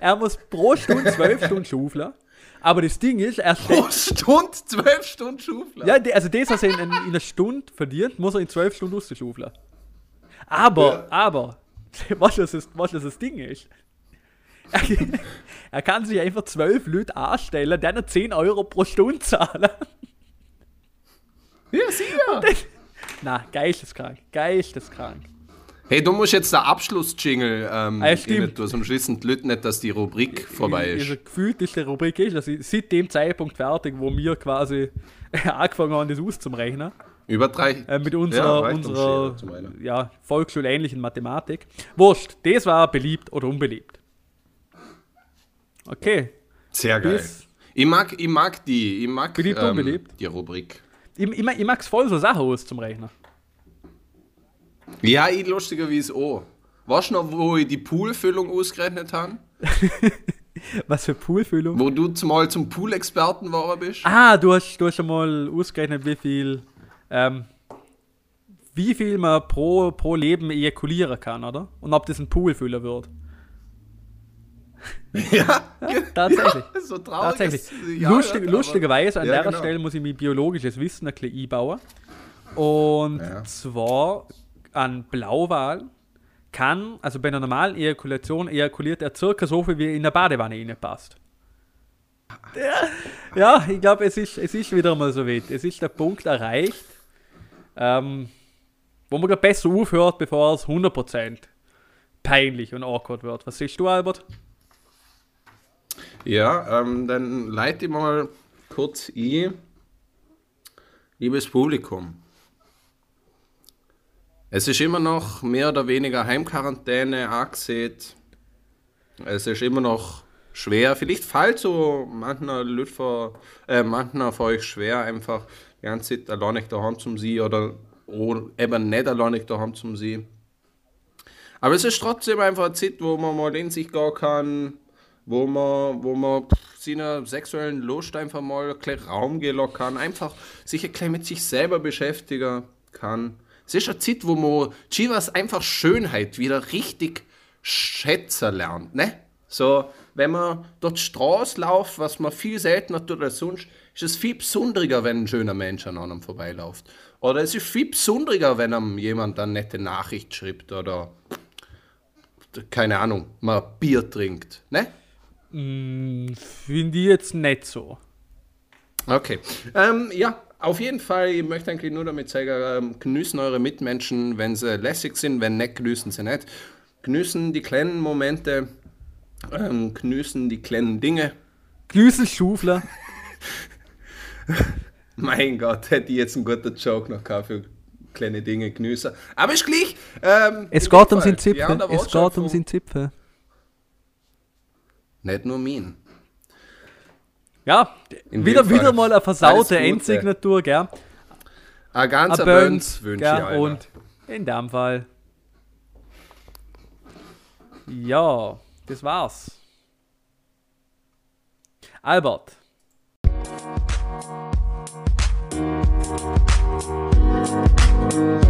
Er muss pro Stunde 12 Stunden schaufeln. Aber das Ding ist, er Pro Stunde 12 Stunden schaufeln. ja, also das, was er in, in, in einer Stunde verdient, muss er in 12 Stunden rausschaufeln. Aber, Ja. aber, was das, ist, was das, Ding ist, er, er kann sich einfach 12 Leute anstellen, die 10 Euro pro Stunde zahlen. Ja, sicher. Na, geisteskrank, geisteskrank. Hey, du musst jetzt der Abschluss-Jingle ähm, Ah, ja, stimmt. rein sonst wissen die Leute nicht, dass die Rubrik vorbei Also ist. gefühlt ist die Rubrik ist, dass ich seit dem Zeitpunkt fertig, wo wir quasi angefangen haben, das auszurechnen. Über drei. Äh, mit Ja, unserer, uns unserer ja, volksschulähnlichen Mathematik. Wurscht, das war beliebt oder unbeliebt. Okay. Sehr geil. Bis- Ich mag, ich mag die, ich mag Beliebt, ähm, unbeliebt? die Rubrik. Ich, ich, mag- ich mag's voll so Sachen aus zum Rechnen. Ja, ich lustiger wie es auch. Weißt du noch, wo ich die Poolfüllung ausgerechnet habe? Was für Poolfüllung. Wo du zumal zum Pool-Experten geworden bist? Ah, du hast, du hast schon mal ausgerechnet, wie viel, ähm, wie viel man pro, pro Leben ejakulieren kann, oder? Und ob das ein Poolfüller wird. Ja, Tatsächlich. ja so traurig. Tatsächlich. ja, Lustig, lustigerweise, an der genau. Stelle muss ich mein biologisches Wissen ein bisschen einbauen. Und zwar an Blauwal kann, also bei einer normalen Ejakulation ejakuliert er circa so viel, wie in der Badewanne reinpasst. Ja, ich glaube, es ist, es ist wieder mal so weit. Es ist der Punkt erreicht, ähm, wo man besser aufhört, bevor es 100% peinlich und awkward wird. Was siehst du, Albert? Ja, ähm, dann leite ich mal kurz ein. Liebes Publikum, es ist immer noch mehr oder weniger Heimquarantäne angesehen. Es ist immer noch schwer. Vielleicht fällt so mancher Leute äh, mancher von euch schwer, einfach die ganze Zeit alleine daheim zum Sie oder eben nicht alleine daheim zum Sie. Aber es ist trotzdem einfach eine Zeit, wo man mal in sich gehen kann, wo man, wo man seiner sexuellen Lust einfach mal ein Raum geben kann, einfach sich ein mit sich selber beschäftigen kann. Es ist eine Zeit, wo man Chivas einfach Schönheit wieder richtig schätzen lernt, ne? So, wenn man dort Straße läuft, was man viel seltener tut als sonst, ist es viel besonderer, wenn ein schöner Mensch an einem vorbeiläuft. Oder es ist viel besonderer, wenn einem jemand eine nette Nachricht schreibt oder keine Ahnung, mal Bier trinkt, ne? Finde ich jetzt nicht so. Okay. Ähm, ja, auf jeden Fall, ich möchte eigentlich nur damit zeigen, ähm, genießen eure Mitmenschen, wenn sie lässig sind, wenn nicht, genießen sie nicht. Genießen die kleinen Momente, ähm, genießen die kleinen Dinge. Glüsselschufler. Mein Gott, hätte ich jetzt einen guten Joke noch gehabt für kleine Dinge genießen. Aber ist gleich. Ähm, es geht um seinen Zipfel. Es geht um seinen Zipfel. Nicht nur mein. Ja, wieder, wieder mal eine versaute Endsignatur, gell? Ein ganzer Bönz wünsche ich euch. Und in dem Fall. Ja, das war's. Albert. You.